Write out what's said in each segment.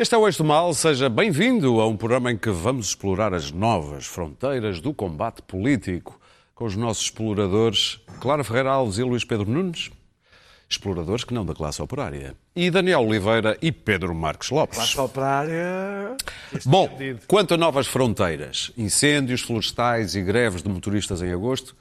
Este é o Eixo do Mal, seja bem-vindo a um programa em que vamos explorar as novas fronteiras do combate político com os nossos exploradores Clara Ferreira Alves e Luís Pedro Nunes, exploradores que não da classe operária, e Daniel Oliveira e Pedro Marques Lopes. Classe operária. Bom, quanto a novas fronteiras, incêndios florestais e greves de motoristas em agosto,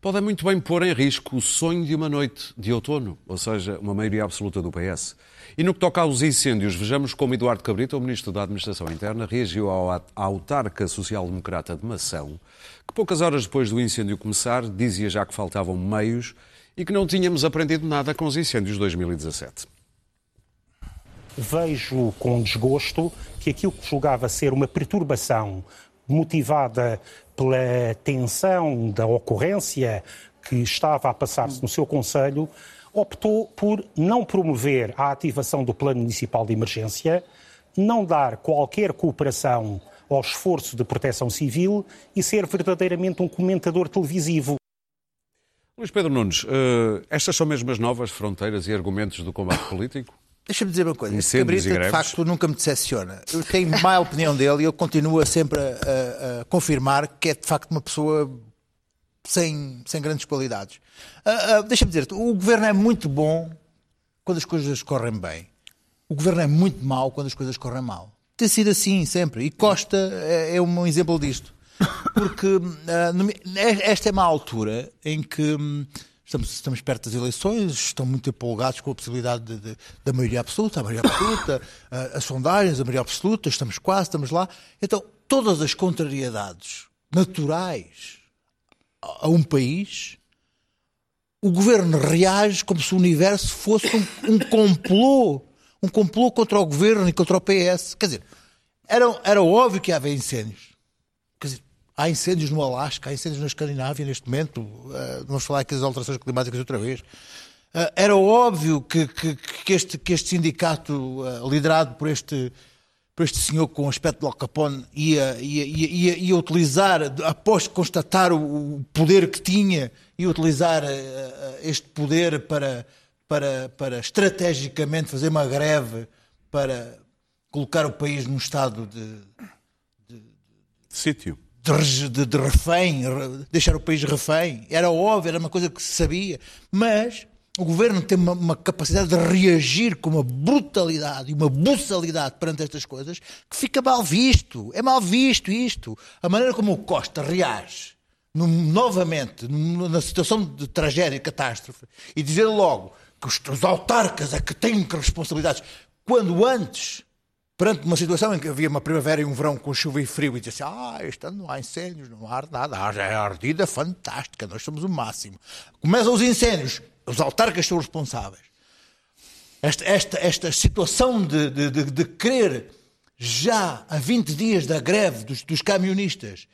podem muito bem pôr em risco o sonho de uma noite de outono, ou seja, uma maioria absoluta do PS. E no que toca aos incêndios, vejamos como Eduardo Cabrita, o Ministro da Administração Interna, reagiu à autarca social-democrata de Mação, que poucas horas depois do incêndio começar, dizia já que faltavam meios e que não tínhamos aprendido nada com os incêndios de 2017. Vejo com desgosto que aquilo que julgava ser uma perturbação motivada pela tensão da ocorrência que estava a passar-se no seu Conselho, optou por não promover a ativação do Plano Municipal de Emergência, não dar qualquer cooperação ao esforço de proteção civil e ser verdadeiramente um comentador televisivo. Luís Pedro Nunes, uh, estas são mesmo as novas fronteiras e argumentos do combate político? Deixa-me dizer uma coisa. Incêndios Cabrita, de facto, nunca me decepciona. Eu tenho má opinião dele e ele continua sempre a, a, a, confirmar que é, de facto, uma pessoa sem, sem grandes qualidades. Uh, uh, Deixa-me dizer-te, o governo é muito bom quando as coisas correm bem. O governo é muito mau quando as coisas correm mal. Tem sido assim sempre. E Costa é, é um exemplo disto. Porque uh, esta é uma altura em que um, estamos, estamos perto das eleições, estão muito empolgados com a possibilidade de, de, da maioria absoluta, a maioria absoluta, as sondagens, a maioria absoluta, estamos quase, estamos lá. Então, todas as contrariedades naturais a um país, o governo reage como se o universo fosse um, um complô, um complô contra o governo e contra o PS. Quer dizer, era, era óbvio que ia haver incêndios. Há incêndios no Alasca, há incêndios na Escandinávia neste momento, uh, vamos falar aqui das alterações climáticas outra vez. Uh, era óbvio que, que, que, este, que este sindicato, uh, liderado por este por este senhor com o aspecto de Al Capone ia, ia, ia, ia utilizar, após constatar o poder que tinha, ia utilizar este poder para, para, para estrategicamente fazer uma greve para colocar o país num estado de, de, de sítio. De, de, de refém, deixar o país refém. Era óbvio, era uma coisa que se sabia. Mas o governo tem uma, uma, capacidade de reagir com uma brutalidade e uma buçalidade perante estas coisas que fica mal visto. É mal visto isto. A maneira como o Costa reage no, novamente na situação de tragédia e catástrofe e dizer logo que os, os autarcas é que têm responsabilidades, quando antes perante uma situação em que havia uma primavera e um verão com chuva e frio e dizia ah, este ano não há incêndios, não há nada, já é ardida fantástica, nós somos o máximo. Começam os incêndios, os autarcas são responsáveis. Esta, esta, esta situação de, de, de, de querer, já há 20 dias da greve dos, dos camionistas,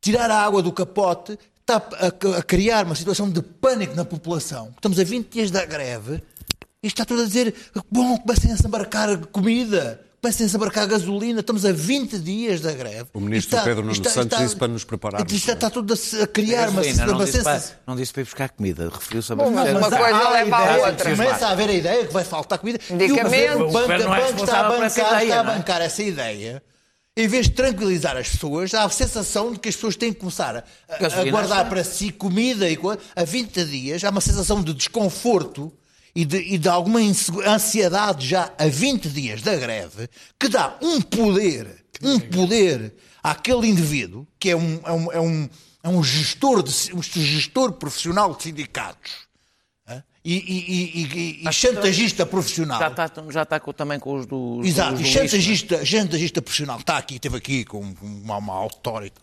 tirar a água do capote, está a, a, criar uma situação de pânico na população. Estamos a 20 dias da greve e está tudo a dizer: bom, comecem a embarcar comida comecem a embarcar gasolina, estamos a 20 dias da greve. O ministro está, Pedro Nuno Santos está, disse para nos prepararmos. Está, está tudo a, a criar uma, gasolina, uma não, sensação. disse para, não disse para ir buscar comida, referiu-se a Bom, mas, uma coisa leva a outra. Começa a haver a ideia que vai faltar comida. Medicamentos. E o banco, é está a bancar, essa ideia, está a é? bancar essa ideia. Em vez de tranquilizar as pessoas, há a sensação de que as pessoas têm que começar a, a Gasolina, guardar sim. para si comida e coisa. Há 20 dias há uma sensação de desconforto e de, e de alguma ansiedade já a 20 dias da greve que dá um poder, um poder àquele indivíduo que é um, é um, é um, é um gestor, de, um gestor profissional de sindicatos e, e, e, e, e chantagista profissional. Já está, já está com- também com os do. Exato, os e lixo, chantagista, chantagista profissional está aqui, esteve aqui com uma, uma autority.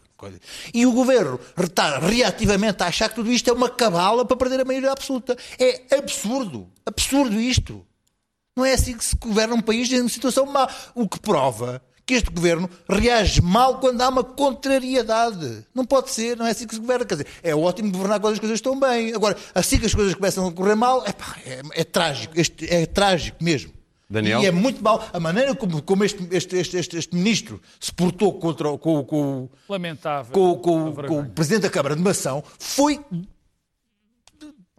E o governo está reativamente a achar que tudo isto é uma cabala para perder a maioria absoluta. É absurdo, absurdo isto. Não é assim que se governa um país em situação má. O que prova que este governo reage mal quando há uma contrariedade. Não pode ser, não é assim que se governa. Quer dizer, é ótimo governar quando as coisas estão bem. Agora, assim que as coisas começam a correr mal, é, é trágico. Este, é trágico mesmo. Daniel? E é muito mal a maneira como, como este, este, este, este, este ministro se portou contra, o- com, com, Lamentável. com, com, com o Presidente da Câmara de Mação foi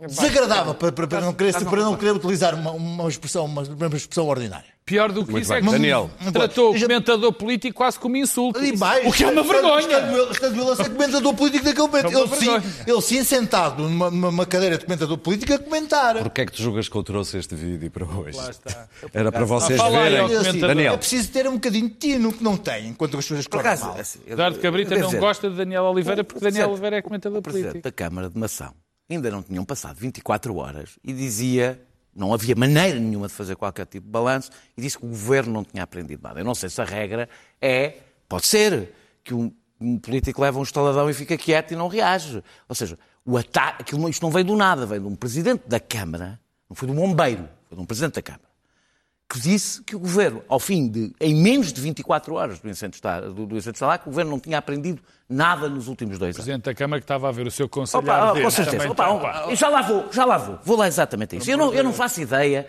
desagradável para, para, para não querer, para não querer utilizar uma, uma, expressão, uma, uma expressão ordinária. Pior do que Muito isso bem. é que Daniel. tratou o comentador político quase como insulto. E mais, o que é uma vergonha. Estando ele, a ser comentador político daquele momento. É Ele sim, ele sim sentado numa, numa cadeira de comentador político a comentar. Porquê é que tu julgas que eu trouxe este vídeo para hoje? Lá está. Era para vocês verem. comentador. Daniel, É preciso ter um bocadinho de tino que não tem, enquanto as coisas correm mal. assim, Eduardo Cabrita não dizer, gosta de Daniel Oliveira porque Daniel Oliveira é comentador o Presidente político. da Câmara de Mação ainda não tinham passado 24 horas e dizia, não havia maneira nenhuma de fazer qualquer tipo de balanço, e disse que o governo não tinha aprendido nada. Eu não sei se a regra é, pode ser, que um, um político leva um estaladão e fica quieto e não reage. Ou seja, o ataque, aquilo, isto não veio do nada, veio de um presidente da Câmara, não foi de um bombeiro, foi de um presidente da Câmara que disse que o governo, ao fim de, em menos de 24 horas do incêndio do, do incêndio que o governo não tinha aprendido nada nos últimos dois anos. Presidente da Câmara que estava a ver o seu conselho Opa, com certeza. Opa, oh, já lá vou, já lá vou. Vou lá exatamente a isso. Eu não, eu não faço ideia,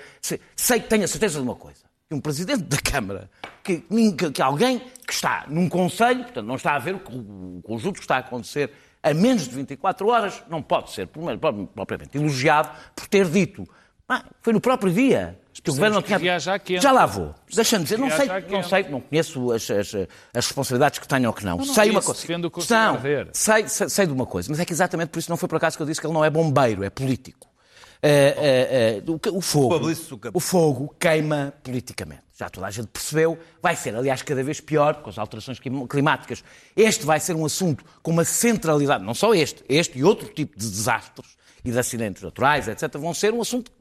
sei, que tenho a certeza de uma coisa. Que um presidente da Câmara, que, que, que alguém que está num conselho, portanto não está a ver o, o conjunto que está a acontecer a menos de 24 horas, não pode ser, propriamente, elogiado por ter dito. Ah, foi no próprio dia que o governo não que tinha. reage quente. Já lá vou. Deixa-me dizer, não sei, não sei, não conheço as, as, as responsabilidades que tenham ou que não. não sei é uma coisa. Não, sei, sei, sei de uma coisa, mas é que exatamente por isso não foi por acaso que eu disse que ele não é bombeiro, é político. É, é, é, o, que- o fogo, o fogo queima politicamente. Já toda a gente percebeu. Vai ser, aliás, cada vez pior com as alterações clim- climáticas. Este vai ser um assunto com uma centralidade, não só este, este e outro tipo de desastres e de acidentes naturais, etc., vão ser um assunto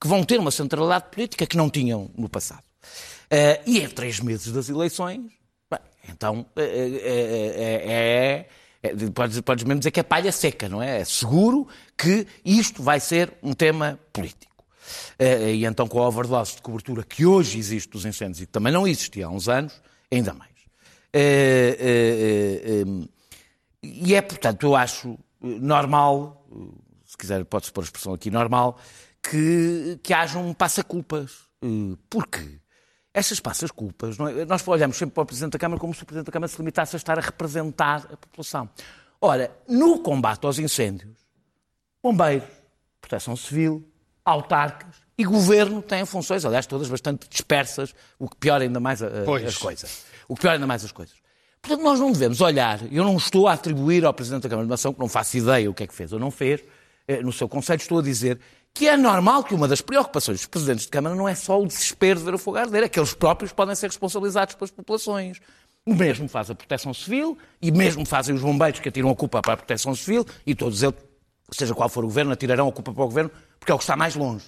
que vão ter uma centralidade política que não tinham no passado. Eh, e em três meses das eleições, bem, então eh, eh, eh, é, é, podes, podes mesmo dizer que é palha seca, não é? É seguro que isto vai ser um tema político. Eh, e então, com a overdose de cobertura que hoje existe dos incêndios e que também não existia há uns anos, ainda mais. Eh, eh, e é, portanto, eu acho normal, se quiser pode-se pôr a expressão aqui, normal, que, que haja um passa-culpas. Eh, Porquê? Essas passas-culpas, não é? nós olhamos sempre para o Presidente da Câmara como se o Presidente da Câmara se limitasse a estar a representar a população. Ora, no combate aos incêndios, bombeiros, proteção civil, autarcas e governo têm funções, aliás, todas bastante dispersas, o que piora ainda mais a- a- as coisas. O que piora ainda mais as coisas. Portanto, nós não devemos olhar, eu não estou a atribuir ao Presidente da Câmara de Nação, que não faço ideia o que é que fez ou não fez, eh, no seu Conselho, estou a dizer que é normal que uma das preocupações dos Presidentes de Câmara não é só o desespero de ver o fogo arder, é que eles próprios podem ser responsabilizados pelas populações. O mesmo faz a Proteção Civil e mesmo fazem os bombeiros que atiram a culpa para a Proteção Civil e todos eles, seja qual for o governo, atirarão a culpa para o governo porque é o que está mais longe.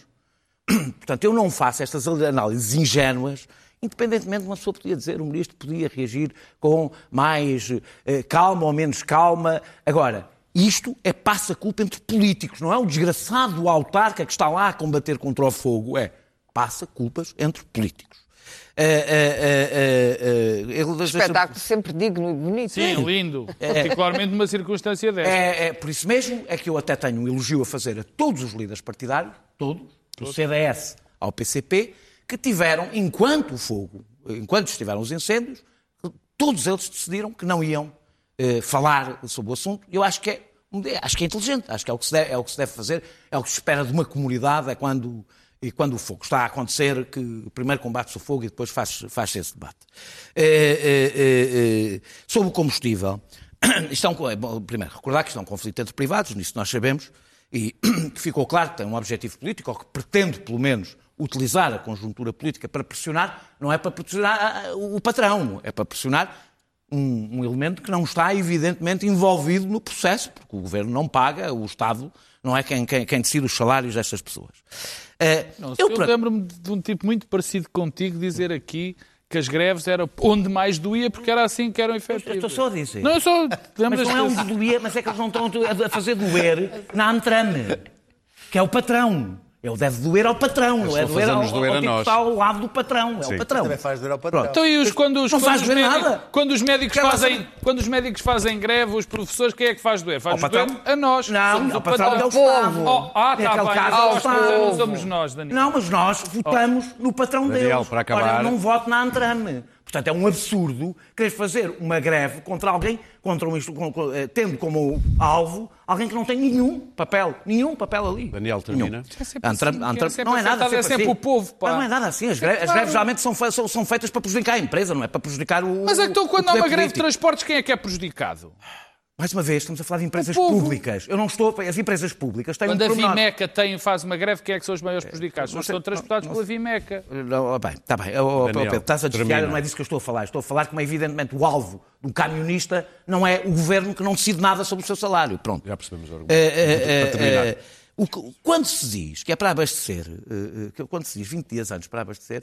Portanto, eu não faço estas análises ingênuas, independentemente de uma pessoa podia dizer, o ministro podia reagir com mais eh, calma ou menos calma. Agora, isto é passa-culpa entre políticos, não é o desgraçado autarca que está lá a combater contra o fogo, é passa-culpas entre políticos. Eh, eh, ele- Espetáculo sempre digno e bonito. Sim, lindo. Particularmente numa circunstância desta. É, é por isso mesmo é que eu até tenho um elogio a fazer a todos os líderes partidários, todos, do CDS ao PCP, que tiveram, enquanto o fogo, enquanto estiveram os incêndios, todos eles decidiram que não iam eh, falar sobre o assunto. Eu acho que é, acho que é inteligente, acho que é o que, se deve, é o que se deve fazer, é o que se espera de uma comunidade, é quando, e quando o fogo está a acontecer, que primeiro combate-se o fogo e depois faz- faz-se esse debate. Eh, eh, sobre o combustível, isto é é primeiro, recordar que isto é um conflito entre privados, nisso nós sabemos, e que ficou claro que tem um objetivo político, ou que pretende, pelo menos, utilizar a conjuntura política para pressionar, não é para pressionar ah, o patrão, é para pressionar um, um elemento que não está, evidentemente, envolvido no processo, porque o governo não paga, o Estado não é quem, quem, quem decide os salários destas pessoas. Eh, Não, eu, eu lembro-me de um tipo muito parecido contigo dizer aqui que as greves eram onde mais doía porque era assim que eram eu efetivas. estou só a dizer. Não, eu só Mas não é um doer, mas é que eles não estão a fazer doer na Antrame, que é o patrão. Ele deve doer ao patrão, não é doer ao, doer ao a tipo está ao lado do patrão. É Sim. o patrão. Também faz doer ao patrão. Então, e os, quando, os, Não quando faz os doer médicos, nada. quando os médicos fazem, quando os médicos fazem greve, os professores, quem é que faz doer? Faz Ao doer patrão? a nós. Não, Somos ao o patrão é o Povo. Estado. Oh, ah, É está aquele bem. caso ao nós não somos nós, Daniel. Não, mas nós votamos no patrão Daniel, deles. para acabar- Ora, não voto na Antrame. Portanto, é um absurdo querer fazer uma greve contra alguém, contra um, eh, tendo como alvo alguém que não tem nenhum papel, nenhum papel ali. Daniel, termina. É sempre Antrame- assim, Antrame- é sempre não é nada afetado, é sempre assim. o povo, pá. Não é nada assim. As greves, as claro. greves geralmente são, são- são feitas para prejudicar a empresa, não é para prejudicar o. Mas então, quando o há uma greve de político. transportes, quem é que é prejudicado? Mais uma vez, estamos a falar de empresas públicas. Eu não estou. As empresas públicas têm Quando um a pormenor. Vimeca tem, faz uma greve, quem é que são os maiores prejudicados? São os que sei, são transportados não- pela Vimeca. Não, bem, está bem. Oh, oh, Daniel, Pedro, estás a desviar, termina. não é disso que eu estou a falar. Estou a falar como, evidentemente, o alvo do camionista não é o governo que não decide nada sobre o seu salário. Pronto. Já percebemos o argumento. Eh, eh, Para terminar. eh, o que- quando se diz que é para abastecer, eh, eh, quando se diz 20 dias antes para abastecer,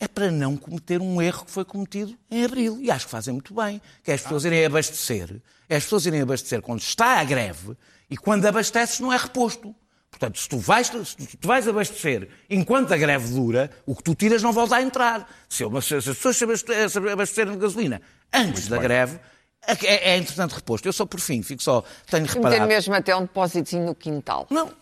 é para não cometer um erro que foi cometido em abril. E acho que fazem muito bem. Que é as pessoas irem abastecer, é as pessoas irem abastecer quando está a greve e quando abasteces não é reposto. Portanto, se tu, vais, se tu vais abastecer enquanto a greve dura, o que tu tiras não volta a entrar. Se, eu- se as pessoas se abaste- se abastecerem de gasolina antes da greve, é, é entretanto reposto. Eu só por fim, fico só, tenho Tem reparado. mesmo até um depósitozinho no quintal. Não,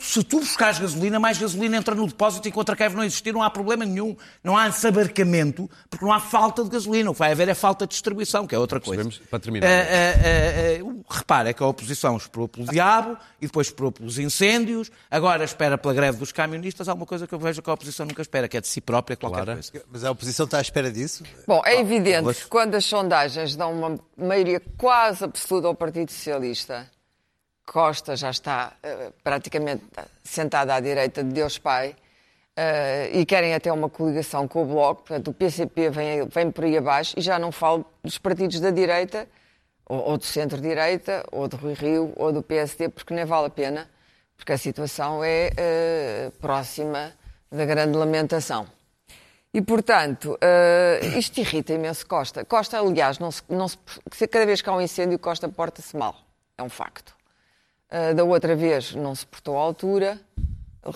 se tu buscares gasolina, mais gasolina entra no depósito enquanto a greve não existir, não há problema nenhum. Não há ensabarcamento, porque não há falta de gasolina. O que vai haver é falta de distribuição, que é outra coisa. Percebemos? Para terminar. Eh, eh, eh, repara que a oposição esperou pelo diabo e depois esperou pelos incêndios, agora espera pela greve dos camionistas. Há uma coisa que eu vejo que a oposição nunca espera, que é de si própria qualquer Clara? coisa. Mas a oposição está à espera disso? Bom, é evidente mas- que quando as sondagens dão uma maioria quase absoluta ao Partido Socialista, Costa já está eh, praticamente sentada à direita de Deus Pai, eh, e querem até uma coligação com o Bloco, portanto o PCP vem, vem por aí abaixo, e já não falo dos partidos da direita, ou, ou do centro-direita, ou do Rui Rio, ou do PSD, porque nem vale a pena, porque a situação é eh, próxima da grande lamentação. E, portanto, eh, isto irrita imenso Costa. Costa, aliás, não se, não se, cada vez que há um incêndio, Costa porta-se mal. É um facto. Eh, da outra vez não se portou à altura.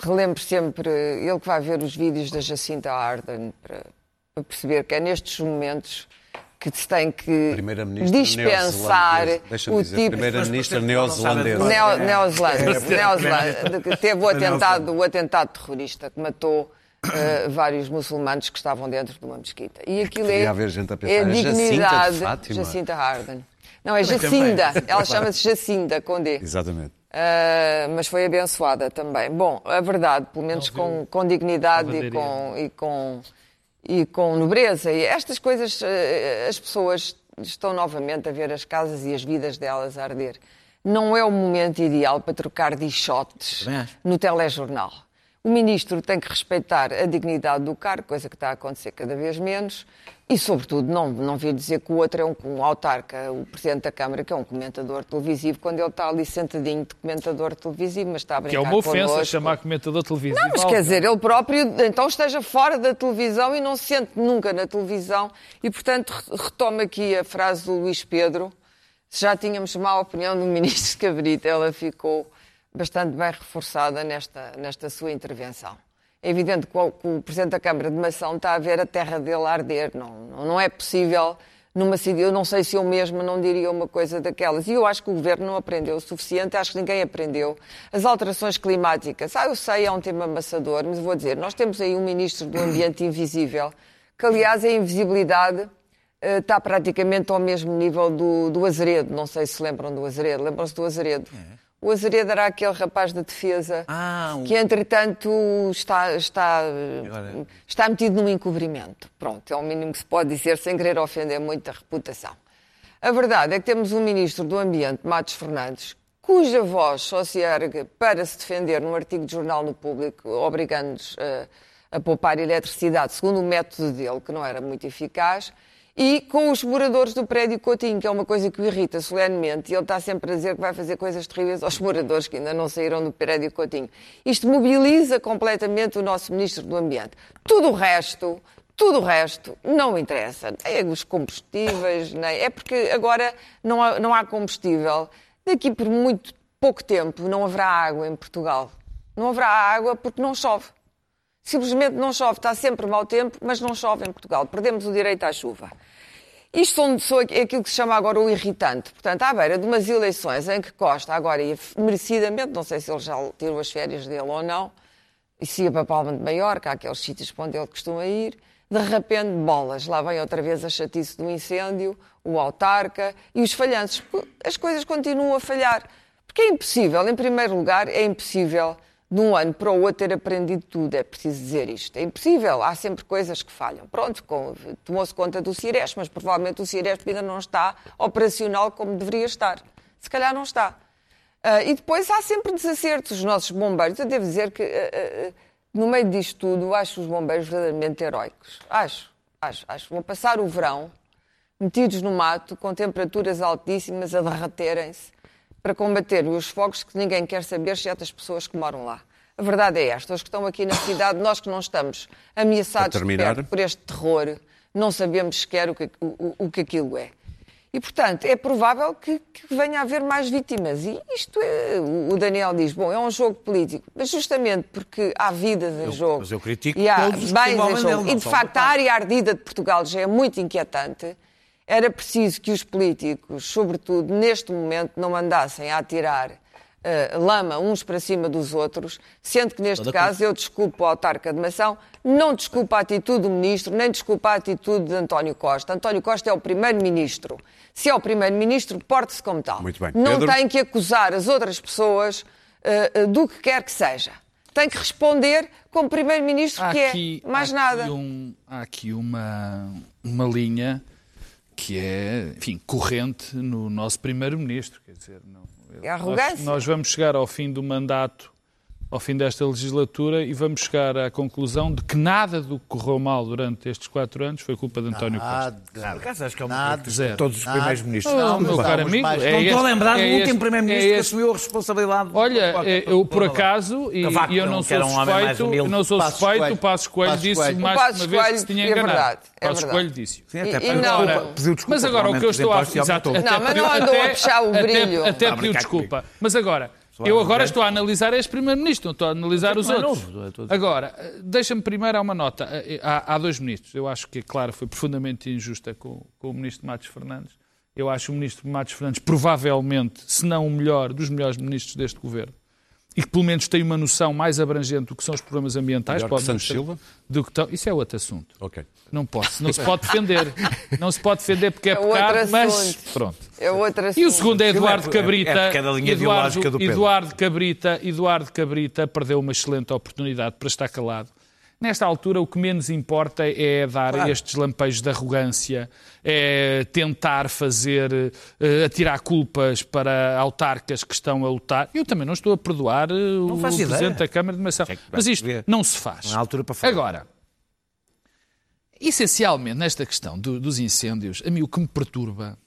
Relembro sempre, ele que vai ver os vídeos da Jacinta Ardern para, para perceber que é nestes momentos que se tem que dispensar neozelandesa. O dizer, tipo primeira-ministra neozelandesa. mas, Neo, Neozelândia. Neozelândia, que teve o atentado, o atentado terrorista que matou eh, vários muçulmanos que estavam dentro de uma mesquita. E aquilo é, haver gente a pensar, é é Jacinta de dignidade. Jacinta Harden. Não, é Jacinda. Ela chama-se Jacinda, com D. Exatamente. Uh, mas foi abençoada também. Bom, a verdade, pelo menos com, com dignidade e com, e, com, e com nobreza. E estas coisas, uh, as pessoas estão novamente a ver as casas e as vidas delas a arder. Não é o momento ideal para trocar dichotes no telejornal. O ministro tem que respeitar a dignidade do cargo, coisa que está a acontecer cada vez menos, e, sobretudo, não, não vir dizer que o outro é um, um autarca, o Presidente da Câmara, que é um comentador televisivo, quando ele está ali sentadinho de comentador televisivo, mas está a Que brincar é uma ofensa connosco. chamar comentador televisivo. Não, mas quer dizer, ele próprio então esteja fora da televisão e não se sente nunca na televisão. E, portanto, re- retomo aqui a frase do Luís Pedro. Se já tínhamos má opinião do ministro Cabrita, ela ficou bastante bem reforçada nesta, nesta sua intervenção. É evidente que o, que o Presidente da Câmara de Mação está a ver a terra dele arder. Não, não, é possível numa. Eu não sei se eu mesma não diria uma coisa daquelas. E eu acho que o Governo não aprendeu o suficiente, acho que ninguém aprendeu. As alterações climáticas, ah, eu sei, é um tema amassador, mas vou dizer, nós temos aí um Ministro do Ambiente invisível, que aliás a invisibilidade eh, está praticamente ao mesmo nível do, do Azeredo. Não sei se lembram do Azeredo. Lembram-se do Azeredo? O Azeredo era aquele rapaz da defesa Ah, que, entretanto, está, está, Agora- está metido num encobrimento. Pronto, é o mínimo que se pode dizer sem querer ofender muito a reputação. A verdade é que temos um Ministro do Ambiente, Matos Fernandes, cuja voz só se ergue para se defender num artigo de jornal no público, obrigando-nos a, a poupar eletricidade, segundo o método dele, que não era muito eficaz, e com os moradores do prédio Coutinho, que é uma coisa que o irrita solenemente, e ele está sempre a dizer que vai fazer coisas terríveis aos moradores que ainda não saíram do prédio Coutinho. Isto mobiliza completamente o nosso Ministro do Ambiente. Tudo o resto, tudo o resto não interessa. Nem os combustíveis, nem... É porque agora não há, não há combustível. Daqui por muito pouco tempo não haverá água em Portugal. Não haverá água porque não chove. Simplesmente não chove. Está sempre mau tempo, mas não chove em Portugal. Perdemos o direito à chuva. Isto são aquilo que se chama agora o irritante. Portanto, à beira de umas eleições em que Costa, agora e merecidamente, não sei se ele já tirou as férias dele ou não, e se ia para Palma de Maiorca, aqueles sítios onde ele costuma ir, de repente, bolas, lá vem outra vez a chatice do incêndio, o autarca e os falhanços. As coisas continuam a falhar. Porque é impossível, em primeiro lugar, é impossível de um ano para o outro ter aprendido tudo, é preciso dizer isto. É impossível, há sempre coisas que falham. Pronto, tomou-se conta do Ciresp, mas provavelmente o Ciresp ainda não está operacional como deveria estar. Se calhar não está. Uh, e depois há sempre desacertos. Os nossos bombeiros, eu devo dizer que uh, uh, no meio disto tudo, acho os bombeiros verdadeiramente heróicos. Acho, acho, acho. Vão passar o verão metidos no mato, com temperaturas altíssimas, a derreterem-se para combater os fogos que ninguém quer saber, exceto as pessoas que moram lá. A verdade é esta: os que estão aqui na cidade, nós que não estamos ameaçados por este terror, não sabemos sequer o que, o, o que aquilo é. E, portanto, é provável que, que, venha a haver mais vítimas. E isto é. O Daniel diz: bom, é um jogo político, mas justamente porque há vidas em eu, jogo. Mas eu critico e há bens em jogo. E, de facto, a área ardida de Portugal já é muito inquietante era preciso que os políticos, sobretudo neste momento, não andassem a atirar uh, lama uns para cima dos outros, sendo que neste Toda caso coisa. eu desculpo o autarca de Mação, não desculpo a atitude do ministro, nem desculpo a atitude de António Costa. António Costa é o primeiro-ministro. Se é o primeiro-ministro, porte-se como tal. Muito bem. Não Pedro? tem que acusar as outras pessoas uh, uh, do que quer que seja. Tem que responder como primeiro-ministro, que é mais há nada. Aqui um, há aqui uma, uma linha que é, enfim, corrente no nosso primeiro-ministro. Quer dizer, não, é arrogância. Nós, nós vamos chegar ao fim do mandato ao fim desta legislatura e vamos chegar à conclusão de que nada do que correu mal durante estes quatro anos foi culpa de António Costa. Nada. Por acaso acho que é uma Nada. Zero. todos os primeiros ministros. Não, oh, meu caro amigo, mais- é Não estou a este- lembrar do é último primeiro-ministro é que assumiu a responsabilidade. Olha, Qualquer- eh, eu por acaso, e, Cavaco e eu não, não que sou um suspeito, eu não sou Passos suspeito, Coelho. o Passos Coelho Passos disse Coelho. mais O uma vez que se tinha é enganado. verdade, é Passos verdade. Coelho disse. Sim, até E- pediu não- desculpa- pediu desculpa Mas agora o que eu estou a exato, Não, mas não andou a puxar o brilho. Até, Não, pediu brincar desculpa. Mas agora, eu agora estou a analisar este primeiro-ministro, não estou a analisar os não é outros. é Agora, deixa-me primeiro há uma nota. Há, há dois ministros. Eu acho que, claro, foi profundamente injusta com, com o ministro Matos Fernandes. Eu acho o ministro Matos Fernandes provavelmente, se não o melhor, dos melhores ministros deste governo. E que pelo menos tem uma noção mais abrangente do que são os problemas ambientais. Melhor pode Santos Silva? Do que Isso é outro assunto. Ok. Não posso, não se pode defender. Não se pode defender porque é, É outro pecado, mas assunto. pronto. É outra E o segundo é Aquilo Eduardo é- Cabrita. é é da linha ideológica do Pedro. Eduardo Cabrita, Eduardo Cabrita perdeu uma excelente oportunidade para estar calado. Nesta altura, o que menos importa é dar Claro. estes lampejos de arrogância, é tentar fazer, eh, atirar culpas para autarcas que estão a lutar. Eu também não estou a perdoar eh, o faço ideia. Presidente da Câmara de Mação. Mas isto não se faz. Não altura para falar. Agora, essencialmente nesta questão do- dos incêndios, a mim o que me perturba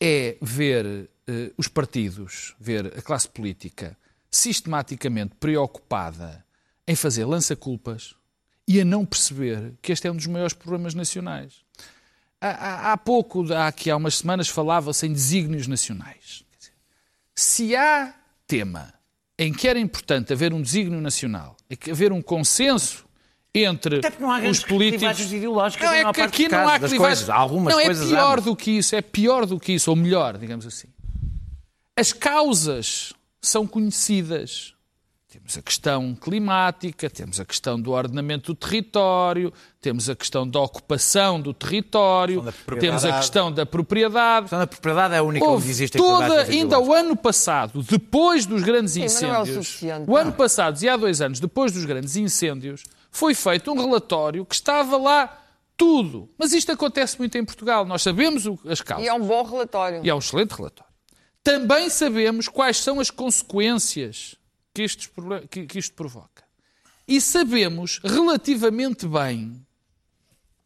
é ver eh, os partidos, ver a classe política sistematicamente preocupada em fazer lança-culpas e a não perceber que este é um dos maiores problemas nacionais. Há, há- há pouco, há, aqui há umas semanas, falava-se em desígnios nacionais. Dizer, se há tema em que era importante haver um desígnio nacional, haver um consenso entre Até porque não há os grandes políticos. clivagens ideológicas Não, é maior que aqui não há clivagens. Algumas não, é coisas pior do que isso, é pior do que isso, ou melhor, digamos assim. As causas são conhecidas. Temos a questão climática, temos a questão do ordenamento do território, temos a questão da ocupação do território, da propriedade. temos a questão da propriedade. A questão da propriedade é a única Houve onde existem toda, ainda o ano passado, depois dos grandes mas não é o incêndios, o ano passado e há dois anos, depois dos grandes incêndios, foi feito um relatório que estava lá tudo. Mas isto acontece muito em Portugal. Nós sabemos o- as causas. E é um bom relatório. E é um excelente relatório. Também sabemos quais são as consequências que, estes que- que isto provoca. E sabemos relativamente bem,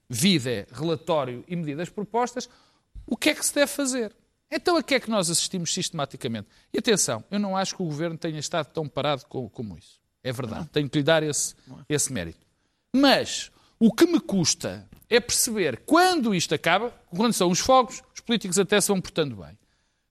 vida, relatório e medidas propostas, o que é que se deve fazer. Então a que é que nós assistimos sistematicamente? E atenção, eu não acho que o governo tenha estado tão parado co- como isso. É verdade, tenho que lhe dar esse, esse mérito. Mas o que me custa é perceber quando isto acaba, quando são os fogos, os políticos até se vão portando bem.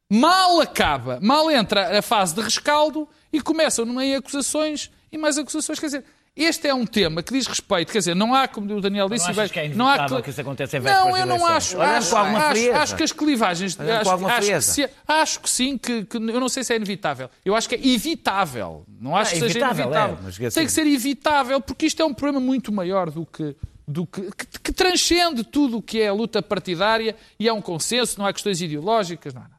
Mal acaba, mal entra a fase de rescaldo e começam no meio acusações e mais acusações. Quer dizer, este é um tema que diz respeito, quer dizer, não há, como o Daniel disse, Não que é não há que isso aconteça em Não, eu não acho. Acho, acho, acho que as clivagens. Acho, acho que se- acho que sim, que, que eu não sei se é inevitável. Eu acho que é evitável. Não acho Ah, que seja evitável, inevitável. é, mas quer Tem que ser evitável, porque isto é um problema muito maior do que. Do que, que, que transcende tudo o que é a luta partidária e há um consenso, não há questões ideológicas, não há nada.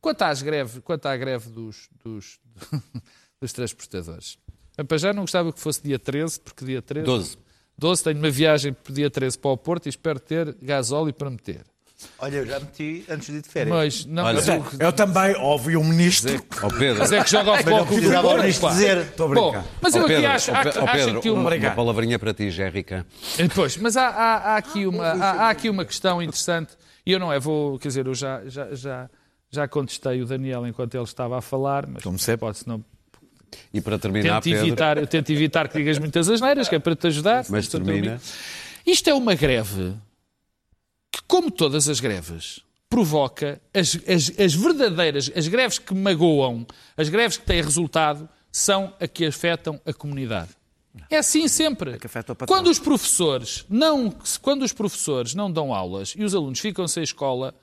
Bom, quanto, às greve, quanto à greve dos, dos, dos transportadores, para já não gostava que fosse dia 13, porque dia 13. 12. 12, tenho uma viagem para dia 13 para o Porto e espero ter gasóleo para meter. Olha, eu já meti antes de ir de férias. Mas não Olha, mas eu- Eu também ouvi o ministro. Ó Pedro, mas é que joga ao futebol com o dizer. Estou a Bom, brincar. mas eu ó aqui Pedro, acho, ó há- Pe- ó acho Pedro, aqui uma... uma palavrinha para ti, Gérica. Pois, mas há, há- há aqui uma, há, há aqui uma questão interessante, e eu não é, vou, quer dizer, eu já, já, já, já contestei o Daniel enquanto ele estava a falar, mas Como sempre. pode não E para terminar, tento Pedro, evitar, eu tento evitar que digas muitas asneiras, que é para te ajudar. mas termina. Isto é uma greve que, como todas as greves, provoca as, as, as verdadeiras, as greves que magoam, as greves que têm resultado, são a que afetam a comunidade. É assim sempre. patrão. Quando os professores não, quando os professores não dão aulas e os alunos ficam sem escola,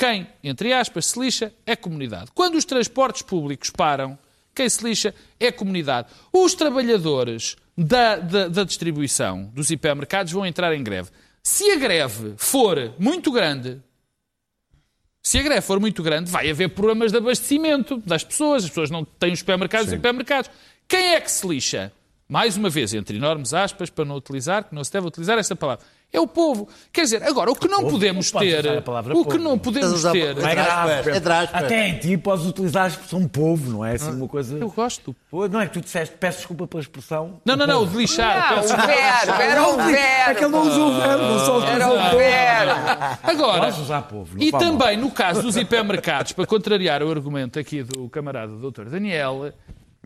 quem, entre aspas, se lixa é a comunidade. Quando os transportes públicos param, quem se lixa é a comunidade. Os trabalhadores da, da, da distribuição dos hipermercados vão entrar em greve. Se a greve for muito grande, se a greve for muito grande, vai haver problemas de abastecimento das pessoas. As pessoas não têm os supermercados e supermercados. Quem é que se lixa? Mais uma vez, entre enormes aspas, para não utilizar, que não se deve utilizar essa palavra. É o povo. Quer dizer, agora, o que não podemos ter. usar a palavra O que não podemos ter. É grave, é grave. Até em ti podes utilizar a expressão povo, não é assim uma coisa. Eu gosto. Não é que tu disseste, peço desculpa pela expressão. Não, não, não, de lixar. Não, peço o verbo, era um É que ele verbo. não usou o verbo, não só Era um verbo. Agora, Podes usar povo. E também, no caso dos hipermercados, para contrariar o argumento aqui do camarada doutor Daniel,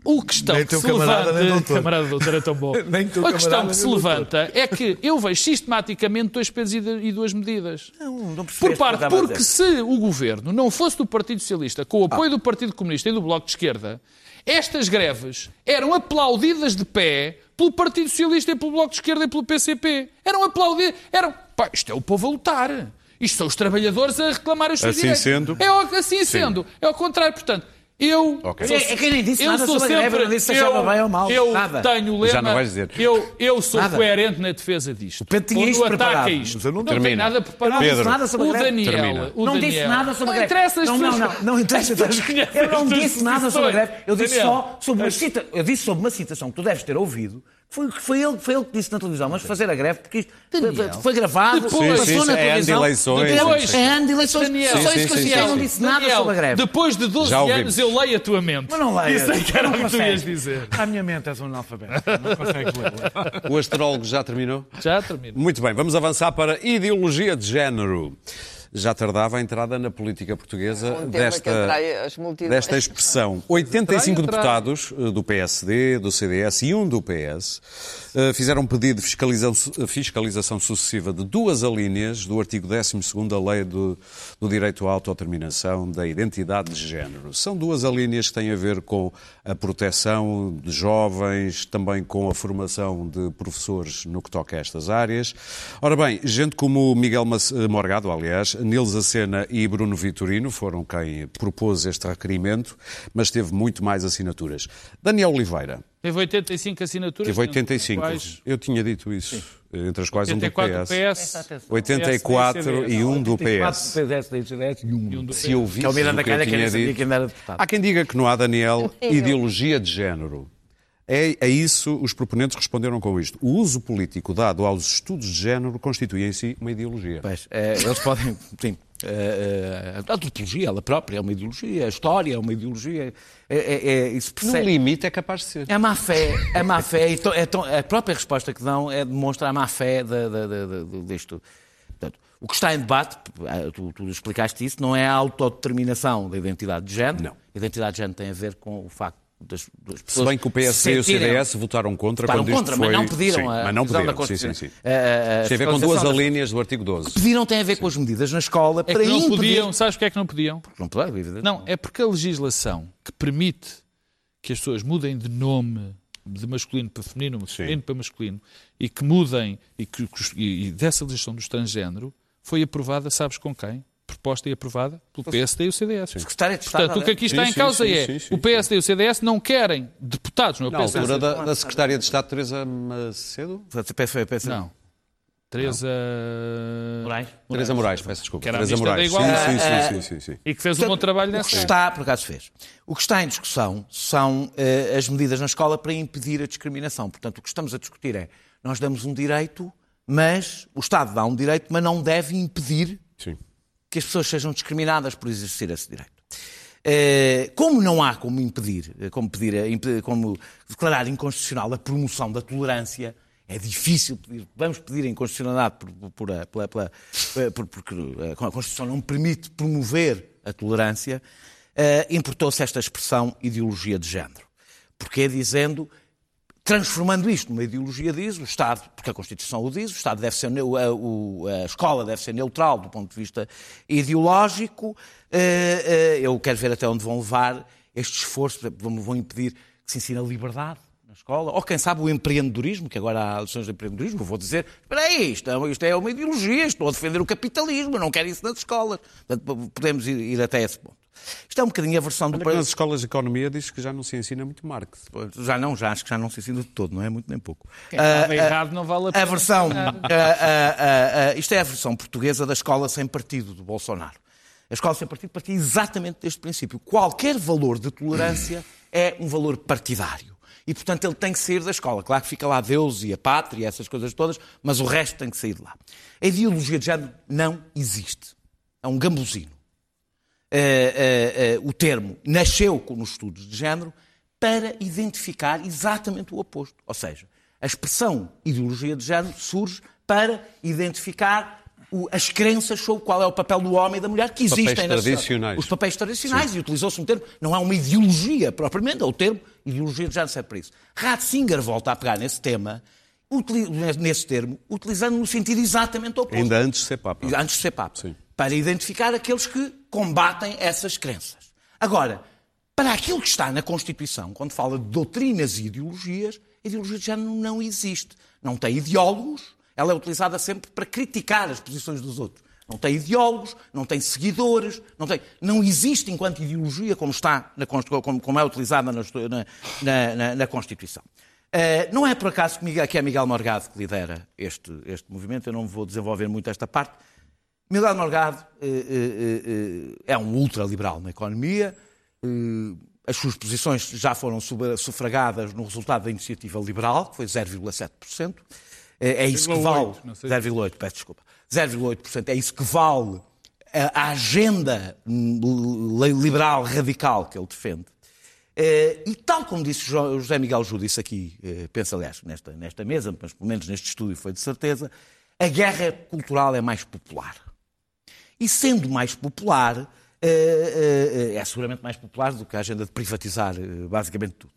o questão que se levanta... Camarada doutor é tão bom. A questão que se levanta é que eu vejo sistematicamente dois pesos e duas medidas. Não, não Por o parte, porque se o governo não fosse do Partido Socialista, com o apoio do Partido Comunista e do Bloco de Esquerda, estas greves eram aplaudidas de pé pelo Partido Socialista e pelo Bloco de Esquerda e pelo PCP. Eram aplaudidas. Eram. Pá, isto é o povo a lutar. Isto são os trabalhadores a reclamar os seus Assim direitos. sendo? É o- assim sendo. É ao contrário. Portanto, eu. Ok. sou- É- é eu nem disse eu nada sou sobre a greve, sempre- eu nem disse se achava eu- bem ou mal. Eu Nada. tenho o lema. Já não vais dizer. Eu, eu sou Nada. coerente na defesa disto. O Pedro tinha isto preparado, isto. mas eu não não tem termino. nada preparado. Eu não Pedro, disse nada sobre O a greve. Daniel, Termina. o não Daniel. disse nada sobre a Não greve. interessa as não, não, não, não interessa. as pessoas conhecem Eu não disse nada sobre a greve. Eu disse Daniel. só sobre uma cita, eu disse sobre uma citação que tu deves ter ouvido. Foi, foi, ele, foi ele que disse na televisão, mas fazer a greve, porque isto foi, gravado, Depois- passou Sim, sim, na é ano de televisão. eleições. Depois, é ano de eleições. Daniel. Só Sim, isso que eu não disse nada Daniel, sobre a greve. Depois de 12 Já anos eu leio a tua mente. Mas não leia. Isso é que era o que tu ias dizer. A minha mente és um analfabeto. Não consegues ler. O astrólogo já terminou? Já termino. Muito bem, vamos avançar para ideologia de género. Já tardava a entrada na política portuguesa Um tema que desta, desta expressão. 85 Atrai, atrai. deputados eh, do PSD, do CDS e um do PS eh, fizeram um pedido de fiscalização, fiscalização sucessiva de duas alíneas do artigo 12 da Lei do, do Direito à Autodeterminação da Identidade de Género. São duas alíneas que têm a ver com a proteção de jovens, também com a formação de professores no que toca a estas áreas. Ora bem, gente como Miguel eh, Morgado, aliás, Nilza Sena e Bruno Vitorino foram quem propôs este requerimento, mas teve muito mais assinaturas. Daniel Oliveira, Teve 85 assinaturas. teve 85. Quais- Eu tinha dito isso, entre as quais um do 84 PS. PS. 84 e um do PS. PDS, PDS e um. Se eu visse Que é o Miranda que eu tinha dito... que ainda era deputado. Há quem diga que não há, Daniel, ideologia de género. É a isso os proponentes responderam com isto. O uso político dado aos estudos de género constitui em si uma ideologia. Pois, eh, eles podem, sim. eh, eh, a antropologia, ela própria é uma ideologia, a história é uma ideologia. É, é, é, isso No limite é capaz de ser. É má fé, é má fé, e to- é tão- a própria resposta que dão é demonstra a má fé da, da, da- disto. Portanto, o que está em debate, tu, tu explicaste isso, não é a autodeterminação da identidade de género. Não. A identidade de género tem a ver com o facto das, das Se pessoas. bem que o PSD e o CDS votaram contra Votaram quando isto contra, foi... mas não pediram sim, a mas não revisão da pediram. Sim, sim, Constituição. sim. A- a- Tem a ver com duas das- alíneas do artigo 12. Pediram tem a ver com as medidas na escola É para que não impedir... podiam, sabes porque é que não podiam? Não pode, evidente. Não, é porque a legislação que permite que as pessoas mudem de nome de masculino para feminino, feminino para masculino, e que mudem, e, que, e dessa legislação do transgênero, foi aprovada, sabes com quem? Proposta e aprovada pelo PSD e o CDS. Secretário de Estado. Portanto, o que aqui está Sim, em causa sim, é sim, sim, o PSD e o CDS não querem deputados no Na PSD. altura da, da Secretária de Estado, Teresa Macedo? Peço- peço- Não. Teresa. Moraes? Teresa Moraes, peço desculpa. Que era Teresa Moraes. Igualdade. Sim, sim, sim, sim, sim. E que fez um bom trabalho O que nessa. está, por acaso fez. O que está em discussão são eh, as medidas na escola para impedir a discriminação. Portanto, o que estamos a discutir é, nós damos um direito, mas o Estado dá um direito, mas não deve impedir Sim. Que as pessoas sejam discriminadas por exercer esse direito. Eh, Como não há como impedir, eh, como, pedir, como declarar inconstitucional a promoção da tolerância, é difícil pedir, vamos pedir a inconstitucionalidade por, por, a- pela- por- porque a Constituição não permite promover a tolerância, eh, importou-se esta expressão ideologia de género. Porque dizendo transformando isto numa ideologia diz o Estado, porque a Constituição o diz, o Estado deve ser, neu- a, escola deve ser neutral do ponto de vista ideológico. Eh, eh, Eu quero ver até onde vão levar este esforço, vão, impedir que se ensine a liberdade na escola, ou quem sabe o empreendedorismo, que agora há lições de empreendedorismo, vou dizer, espera aí, isto é, isto é uma ideologia, estou a defender o capitalismo, não quero isso nas escolas. Portanto, podemos ir, ir até esse ponto. Isto é um bocadinho a versão do... Nas escolas de economia diz que já não se ensina muito marketing. Já não, já acho que já não se ensina de todo, não é muito nem pouco. Quem estava Ah, errado não vale a a pena. versão. ah, ah, ah, isto é a versão portuguesa da escola sem partido do Bolsonaro. A escola sem partido partia exatamente deste princípio. Qualquer valor de tolerância é um valor partidário. E, portanto, ele tem que sair da escola. Claro que fica lá Deus e a pátria e essas coisas todas, mas o resto tem que sair de lá. A ideologia de género não existe. É um gambuzino. Eh, eh, eh, o termo nasceu com- nos estudos de género para identificar exatamente o oposto. Ou seja, a expressão ideologia de género surge para identificar as crenças sobre qual é o papel do homem e da mulher que existem Papéis na sociedade. tradicionais. Os papéis tradicionais. E utilizou-se um termo, não é uma ideologia propriamente, é o termo ideologia de género serve para isso. Ratzinger volta a pegar nesse tema, nesse termo, utilizando no sentido exatamente oposto Ainda antes de ser Papa. antes de ser Papa, Sim. para identificar aqueles que combatem essas crenças. Agora, para aquilo que está na Constituição, quando fala de doutrinas e ideologias, a ideologia de género não existe. Não tem ideólogos, ela é utilizada sempre para criticar as posições dos outros. Não tem ideólogos, não tem seguidores, não, tem, não existe enquanto ideologia como, está na, como, é utilizada na, na- na- na Constituição. Eh, não é por acaso que é Miguel Morgado que lidera este, este movimento, eu não vou desenvolver muito esta parte. Miguel Morgado eh, eh, eh, é um ultraliberal na economia, as suas posições já foram sufragadas no resultado da iniciativa liberal, que foi 0,7%. Eh, É isso que 0,8, vale. não sei. 0,8, peço desculpa. 0,8% é isso que vale a agenda li- liberal radical que ele defende. E tal como disse Jo- José Miguel Júlio, disse aqui, penso aliás, nesta, nesta mesa, mas pelo menos neste estúdio foi de certeza, a guerra cultural é mais popular. E sendo mais popular, eh, eh, eh, é seguramente mais popular do que a agenda de privatizar basicamente tudo.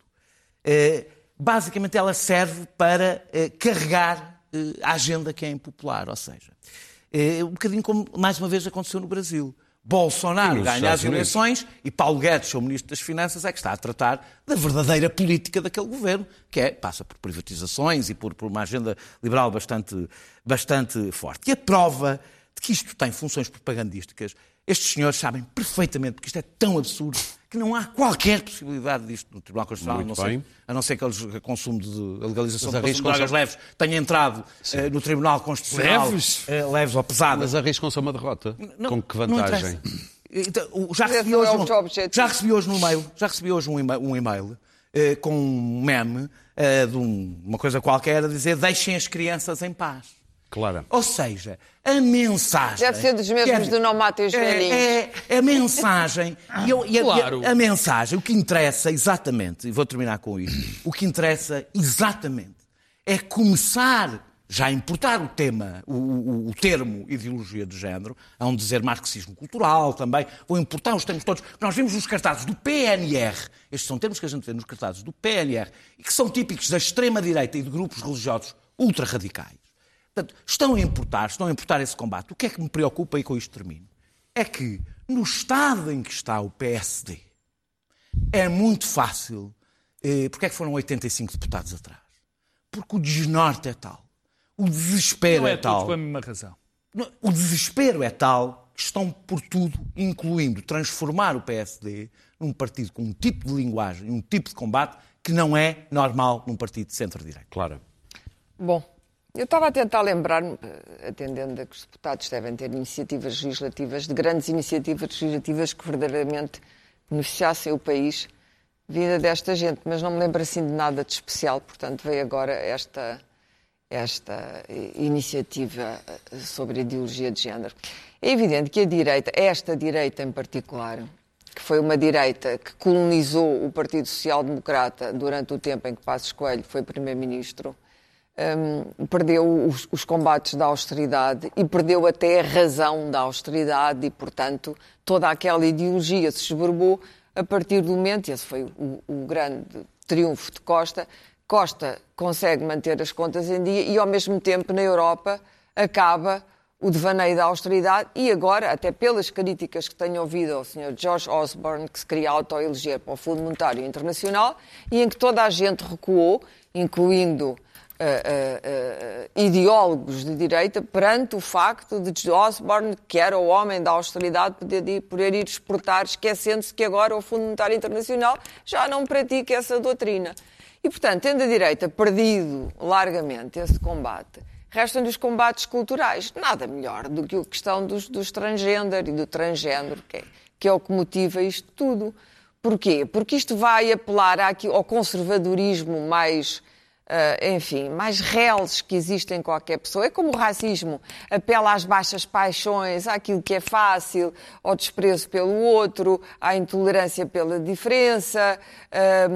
Basicamente ela serve para carregar a agenda que é impopular, ou seja, um bocadinho como mais uma vez aconteceu no Brasil. Bolsonaro ganha as eleições e Paulo Guedes, seu Ministro das Finanças, é que está a tratar da verdadeira política daquele governo, que é, passa por privatizações e por, por uma agenda liberal bastante, bastante forte. E a prova de que isto tem funções propagandísticas, estes senhores sabem perfeitamente, porque isto é tão absurdo, que não há qualquer possibilidade disto no Tribunal Constitucional, a não, ser, a não ser que eles- o consumo de a legalização Mas de consumo de arriscam-se drogas leves tenha entrado eh, no Tribunal Constitucional Leves? eh, leves ou pesadas. Mas arriscam-se a uma derrota. Não- Com que vantagem? Então, o- já, recebi não hoje é um, já recebi hoje no e-mail, já recebi hoje um e-mail, um e-mail, eh, com um meme de um- uma coisa qualquer a dizer deixem as crianças em paz. Claro. Ou seja, a mensagem. Deve ser dos mesmos que do não matem os velhinhos. É, é a mensagem. e, eu- e a, Claro. e a- a mensagem, o que interessa exatamente, e vou terminar com isto, o que interessa exatamente é começar já a importar o tema, o, o- o termo ideologia de género, a um dizer marxismo cultural também, vou importar os termos todos. Nós vimos nos cartazes do PNR, estes são termos que a gente vê nos cartazes do PNR, e que são típicos da extrema-direita e de grupos religiosos ultra-radicais. Portanto, estão a importar, estão a importar esse combate. O que é que me preocupa e com isto termino? É que no estado em que está o PSD, é muito fácil Eh, Porquê é que foram 85 deputados atrás? Porque o desnorte é tal. O desespero Não é, é tal. com a mesma razão. O desespero é tal que estão por tudo, incluindo transformar o PSD num partido com um tipo de linguagem, um tipo de combate que não é normal num partido de centro-direita. Claro. Bom, eu estava a tentar lembrar-me, eh, atendendo a que os deputados devem ter iniciativas legislativas, de grandes iniciativas legislativas que verdadeiramente beneficiassem o país, vinda desta gente, mas não me lembro assim de nada de especial, portanto veio agora esta, esta eh, iniciativa eh, sobre a ideologia de género. É evidente que a direita, esta direita em particular, que foi uma direita que colonizou o Partido Social Democrata durante o tempo em que Passos Coelho foi Primeiro-Ministro, hum, perdeu os, os combates da austeridade e perdeu até a razão da austeridade e, portanto, toda aquela ideologia se esborbou a partir do momento, e esse foi o, o grande triunfo de Costa, Costa consegue manter as contas em dia e, ao mesmo tempo, na Europa, acaba o devaneio da austeridade e agora, até pelas críticas que tenho ouvido ao Sr. George Osborne, que se queria autoeleger para o Fundo Monetário Internacional e em que toda a gente recuou, incluindo eh, eh, ideólogos de direita, perante o facto de Osborne, que era o homem da austeridade, poder ir, poder ir exportar, esquecendo-se que agora o Fundo Monetário Internacional já não pratica essa doutrina. E, portanto, tendo a direita perdido largamente esse combate, restam-lhe os combates culturais. Nada melhor do que a questão dos, dos transgender e do transgênero, que é, que é o que motiva isto tudo. Porquê? Porque isto vai apelar àqui- ao conservadorismo mais, ah, enfim, mais reles que existe em qualquer pessoa. É como o racismo, apela às baixas paixões, àquilo que é fácil, ao desprezo pelo outro, à intolerância pela diferença. eh,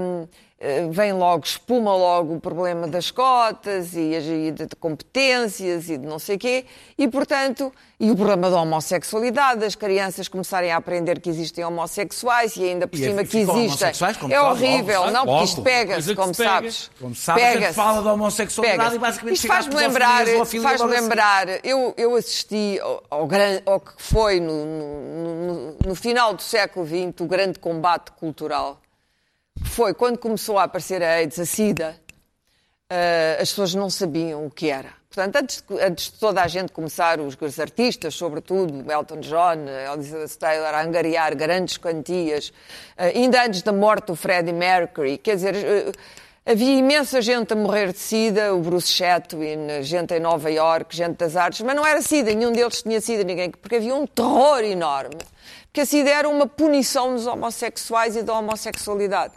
vem logo, espuma logo o problema das cotas e, de, competências e de não sei quê, e portanto, e o problema da homossexualidade, das crianças começarem a aprender que existem homossexuais e ainda por E cima que existem. É horrível, logo, não, porque isto pega-se, como pega. sabes. Como sabe, a gente Pega-se. fala da homossexualidade Pega-se. e basicamente Isto faz-me lembrar, faz logo a seguir. lembrar eu, eu assisti ao, ao, gran- ao que foi no, no- no- no final do século XX o grande combate cultural, foi quando começou a aparecer a AIDS, a SIDA, eh, as pessoas não sabiam o que era. Portanto, antes de, antes de toda a gente começar, os, os artistas, sobretudo Elton John, Elizabeth Taylor, a angariar grandes quantias, eh, ainda antes da morte do Freddie Mercury, quer dizer, eh, havia imensa gente a morrer de SIDA, o Bruce Chatwin, gente em Nova York, gente das artes, mas não era SIDA, nenhum deles tinha SIDA, ninguém, porque havia um terror enorme. Porque a SIDA era uma punição dos homossexuais e da homossexualidade.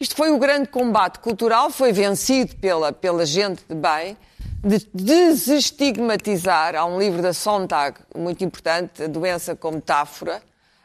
Isto foi o grande combate cultural, foi vencido pela, pela gente de bem, de desestigmatizar. Há um livro da Sontag, muito importante, A Doença como Metáfora,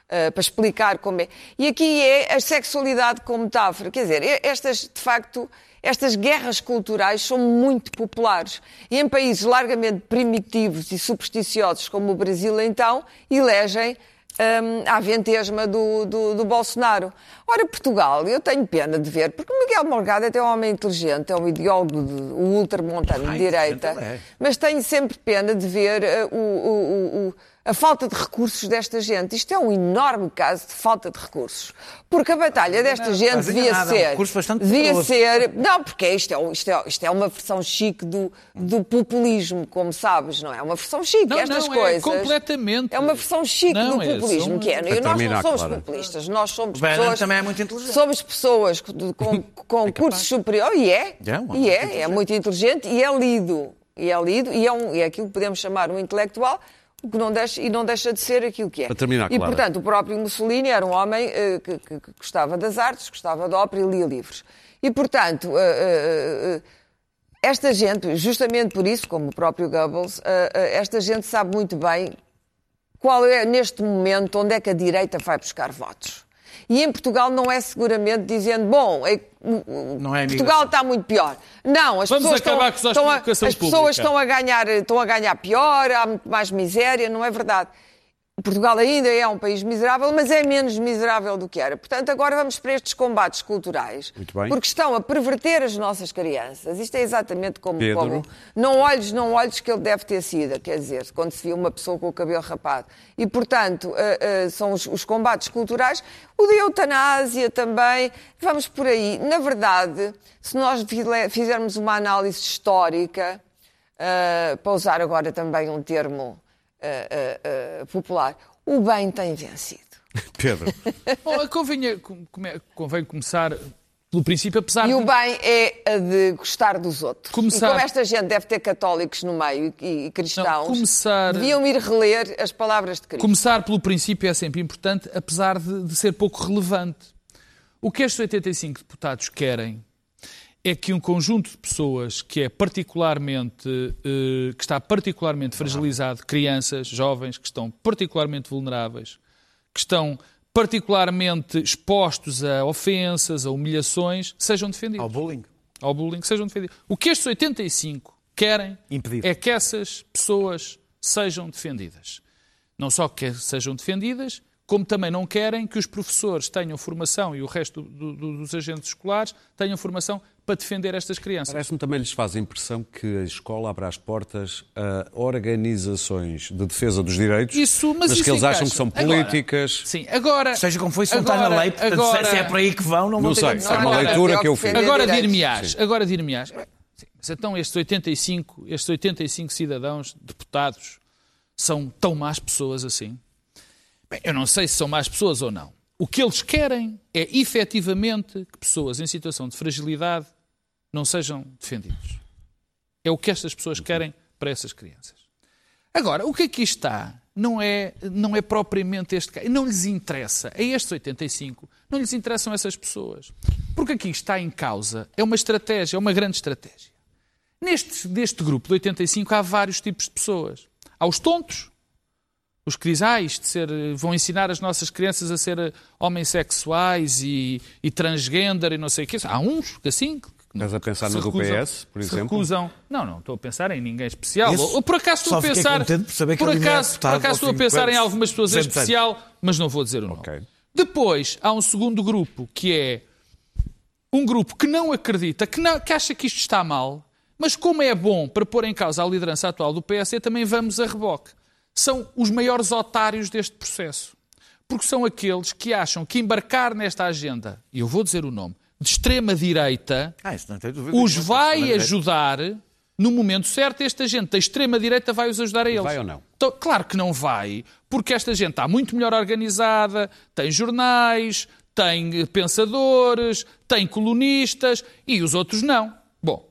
eh, para explicar como é. E aqui é a sexualidade como metáfora. Quer dizer, estas, de facto, estas guerras culturais são muito populares. E em países largamente primitivos e supersticiosos como o Brasil, então, elegem hum, à ventesma do, do, do Bolsonaro. Ora, Portugal, eu tenho pena de ver, porque o Miguel Morgado é até um homem inteligente, é um ideólogo, de, um ultramontano de Ai, direita, é. mas tenho sempre pena de ver eh, o- o- o- a falta de recursos desta gente. Isto é um enorme caso de falta de recursos. Porque a batalha desta gente mas devia nada, é um ser. bastante devia poderoso. ser. Não, porque isto é, um- isto, é, isto é uma versão chique do, do populismo, como sabes, não é? É uma versão chique. Não, Estas não, é coisas. completamente. É uma versão chique Não, do é, populismo, são- que é. E nós não terminar, somos Clara. populistas, nós somos Bannon pessoas. também é muito inteligente. Somos pessoas com, com curso superior, e é. É, um e muito é, é inteligente. muito inteligente e é lido. E é lido, e é, um, e é aquilo que podemos chamar um intelectual, que não deixa, e não deixa de ser aquilo que é. Para terminar, e, portanto, o próprio Mussolini era um homem eh, que, que- que gostava das artes, gostava da ópera e lia livros. E, portanto, eh, eh, esta gente, justamente por isso, como o próprio Goebbels, esta gente sabe muito bem qual é, neste momento, onde é que a direita vai buscar votos. E em Portugal não é seguramente dizendo, bom, é- é Portugal está muito pior. Não, as Vamos pessoas, estão, estão a, as pessoas estão a ganhar, estão a ganhar pior, há muito mais miséria, não é verdade. Portugal ainda é um país miserável, mas é menos miserável do que era. Portanto, agora vamos para estes combates culturais. Muito bem. Porque estão a perverter as nossas crianças. Isto é exatamente como, Pedro. como não olhes, não olhes que ele deve ter sido, quer dizer, quando se via uma pessoa com o cabelo rapado. E, portanto, eh, eh, são os, os combates culturais. O da eutanásia também, vamos por aí. Na verdade, se nós fizermos uma análise histórica, eh, para usar agora também um termo eh, eh, popular, o bem tem vencido. Pedro, Bom, convém, come- convém começar pelo princípio, apesar E o de... bem é a de gostar dos outros. Começar- E como esta gente deve ter católicos no meio e, e cristãos, Não, começar- deviam ir reler as palavras de Cristo. Começar pelo princípio é sempre importante, apesar de, de ser pouco relevante. O que estes 85 deputados querem é que um conjunto de pessoas que é particularmente eh, que está particularmente fragilizado, crianças, jovens que estão particularmente vulneráveis, que estão particularmente expostos a ofensas, a humilhações, sejam defendidos. Ao bullying. Ao bullying, sejam defendidos. O que estes 85 querem Impedir. é que essas pessoas sejam defendidas. Não só que sejam defendidas, como também não querem que os professores tenham formação e o resto do- do- dos agentes escolares tenham formação para defender estas crianças. parece-me também lhes faz a impressão que a escola abre as portas a organizações de defesa dos direitos, Isso, mas isso que eles acham encaixa. que são Agora, políticas. Sim, agora. Seja como foi, se não está agora- na lei, portanto, agora- se é para aí que vão, não vão Não ter sei, que é uma Não, não, leitura não, que eu não, fiz. não, Agora dir-me-ás, agora dir-me-ás. Mas então estes 85, estes 85 cidadãos, deputados, são tão más pessoas assim? Bem, eu não sei se são más pessoas ou não. O que eles querem é efetivamente que pessoas em situação de fragilidade não sejam defendidos. É o que estas pessoas querem para essas crianças. Agora, o que aqui está não é, não é propriamente este caso. Não lhes interessa. A estes 85, não lhes interessam essas pessoas. Porque aqui está em causa, é uma estratégia, é uma grande estratégia. Neste, deste grupo de 85 há vários tipos de pessoas. Há os tontos, os que dizem, ah, isto ser, vão ensinar as nossas crianças a ser eh, homossexuais e, e transgender e não sei o quê. Há uns que assim... Estás a pensar no do PS, por exemplo? recusam. Não, não, estou a pensar em ninguém especial. Esse- Ou, por acaso estou a pensar. por acaso, por acaso estou a pensar em algumas pessoas em 200 anos. especial, mas não vou dizer o nome. Ok. Depois há um segundo grupo que é um grupo que não acredita, que, não- que acha que isto está mal, mas como é bom para pôr em causa a liderança atual do PSD, também vamos a reboque. São os maiores otários deste processo. Porque são aqueles que acham que embarcar nesta agenda, e eu vou dizer o nome, de extrema-direita, Ah, os vai ajudar no momento certo. Esta gente da extrema-direita vai os ajudar a eles. Vai ou não? Então, claro que não vai, porque esta gente está muito melhor organizada, tem jornais, tem pensadores, tem colunistas e os outros não. Bom,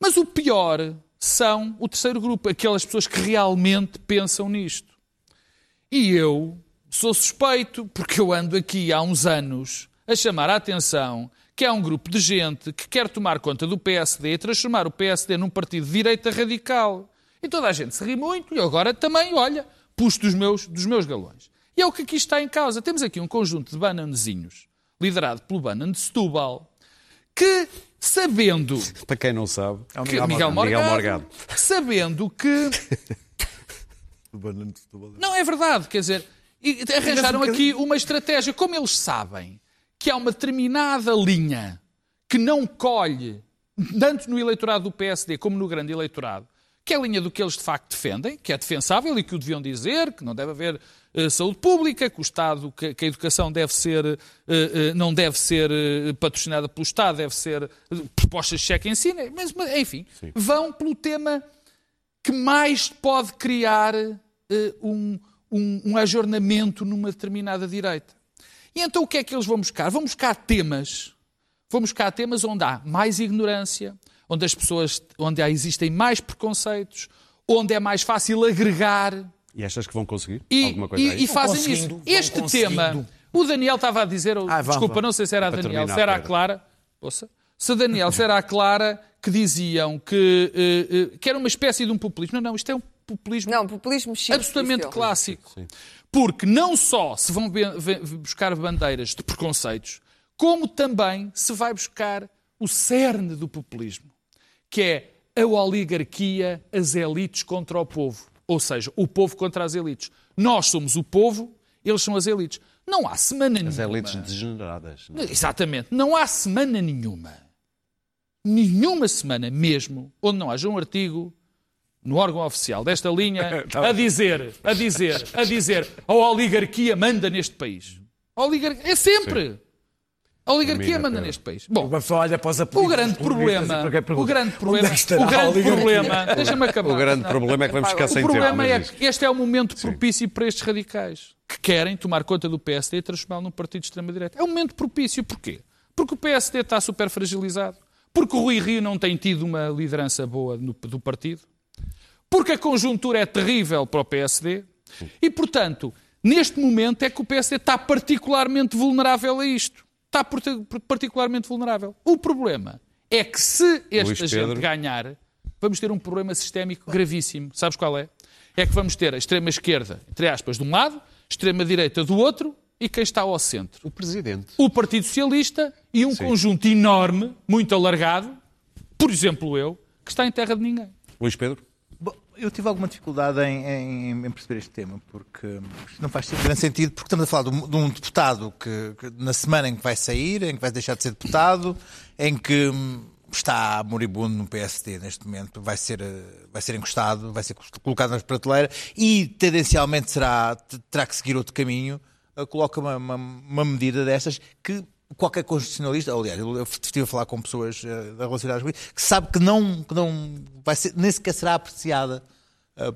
mas o pior são o terceiro grupo, aquelas pessoas que realmente pensam nisto. E eu sou suspeito, porque eu ando aqui há uns anos a chamar a atenção que há um grupo de gente que quer tomar conta do PSD e transformar o PSD num partido de direita radical. E toda a gente se ri muito e eu agora também, olha, puxo dos meus, dos meus galões. E é o que aqui está em causa. Temos aqui um conjunto de bananezinhos, liderado pelo Banan de Setúbal, que, sabendo Para quem não sabe, É o que Miguel Miguel, Morgado. Morgado, Miguel sabendo que não é verdade, quer dizer, e arranjaram aqui uma estratégia. Como eles sabem que há uma determinada linha que não colhe, tanto no eleitorado do PSD como no grande eleitorado, que é a linha do que eles de facto defendem, que é defensável e que o deviam dizer, que não deve haver eh, saúde pública, que o Estado, que, que a educação deve ser, eh, eh, não deve ser patrocinada pelo Estado, deve ser propostas de cheque ensino, mas, mas, enfim, vão pelo tema que mais pode criar um, um, um ajornamento numa determinada direita. E então o que é que eles vão buscar? Vão buscar temas, vão buscar temas onde há mais ignorância, onde as pessoas, onde há, existem mais preconceitos, onde é mais fácil agregar e achas que vão conseguir e, alguma coisa e- aí? e fazem isso. Este tema, o Daniel estava a dizer, Ah, vá, desculpa, vá. não sei se era a Para Daniel, terminar, se era a. Clara, ouça, se a Daniel, se era a Clara, que diziam que, eh, eh, que era uma espécie de um populismo. Não, não, isto é um populismo Não, populismo chique. absolutamente disse ele. Porque não só se vão buscar bandeiras de preconceitos, como também se vai buscar o cerne do populismo, que é a oligarquia, as elites contra o povo. Ou seja, o povo contra as elites. Nós somos o povo, eles são as elites. Não há semana As nenhuma. elites degeneradas. Exatamente. Não há semana nenhuma, nenhuma semana mesmo, onde não haja um artigo no órgão oficial desta linha a dizer, a dizer, a dizer, a oligarquia manda neste país. A oligar... É sempre. A oligarquia manda neste país. Bom, Uma pessoa olha para os o grande problema, pergunta, o grande problema, estará o grande oligarquia? problema, deixa-me acabar. O grande problema é que vamos ficar sem O tempo. problema mas é que este é o momento propício para estes radicais que querem tomar conta do PSD e transformá-lo num partido de extrema-direita. É um momento propício. Porquê? Porque o PSD está super fragilizado. Porque o Rui Rio não tem tido uma liderança boa no- do partido. Porque a conjuntura é terrível para o PSD. E, portanto, neste momento é que o PSD está particularmente vulnerável a isto. Está particularmente vulnerável. O problema é que se esta gente ganhar, vamos ter um problema sistémico gravíssimo. Sabes qual é? É que vamos ter a extrema-esquerda, entre aspas, de um lado, extrema-direita do outro e quem está ao centro. O presidente. O Partido Socialista e um conjunto enorme, muito alargado, por exemplo eu, que está em terra de ninguém. Luís Pedro? Eu tive alguma dificuldade em, em- em perceber este tema, porque não faz grande sentido, porque estamos a falar de um, de um deputado que, que na semana em que vai sair, em que vai deixar de ser deputado, em que hum, está moribundo no PSD neste momento, vai ser, eh, vai ser encostado, vai ser colocado na prateleira e tendencialmente será, terá que seguir outro caminho, eh, coloca uma, uma, uma medida destas que qualquer constitucionalista, aliás, eu estive a falar com pessoas eh, relacionadas com isso, que sabe que não, que não vai ser, nem sequer será apreciada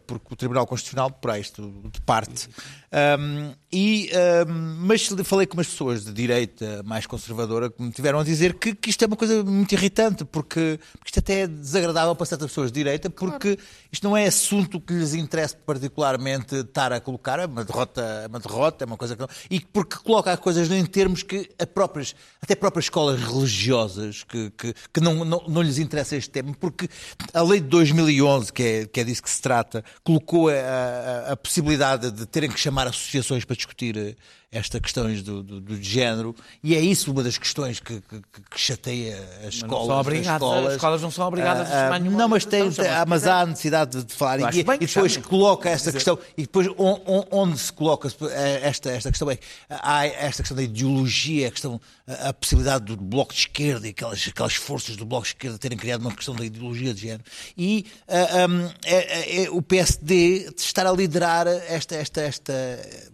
porque o Tribunal Constitucional para isto de parte. Um, e, um, mas falei com umas pessoas de direita mais conservadora que me tiveram a dizer que, que isto é uma coisa muito irritante, porque, porque isto até é desagradável para certas pessoas de direita, porque isto não é assunto que lhes interesse particularmente estar a colocar, é uma derrota, é uma derrota, é uma coisa que não, e porque coloca as coisas em termos que a próprias, até próprias escolas religiosas que, que, que não, não, não lhes interessa este tema, porque a lei de 2011, que é, que é disso que se trata, colocou a, a, a possibilidade de terem que chamar associações para discutir eh, estas questões do, do, do género, e é isso uma das questões que, que, que chateia as escolas. obrigadas, as escolas. as escolas não são obrigadas a Ah, ah, chamar nenhuma Não, mas, tem, associação, ah, mas há a necessidade de, falar. E, e depois chamem. coloca esta questão, e depois on- on- onde se coloca eh, esta, esta questão é há esta questão da ideologia, a, questão, a, possibilidade do bloco de esquerda e aquelas, aquelas forças do bloco de esquerda terem criado uma questão da ideologia de género. E hum, é- é- é o PSD estar a liderar esta, esta, esta,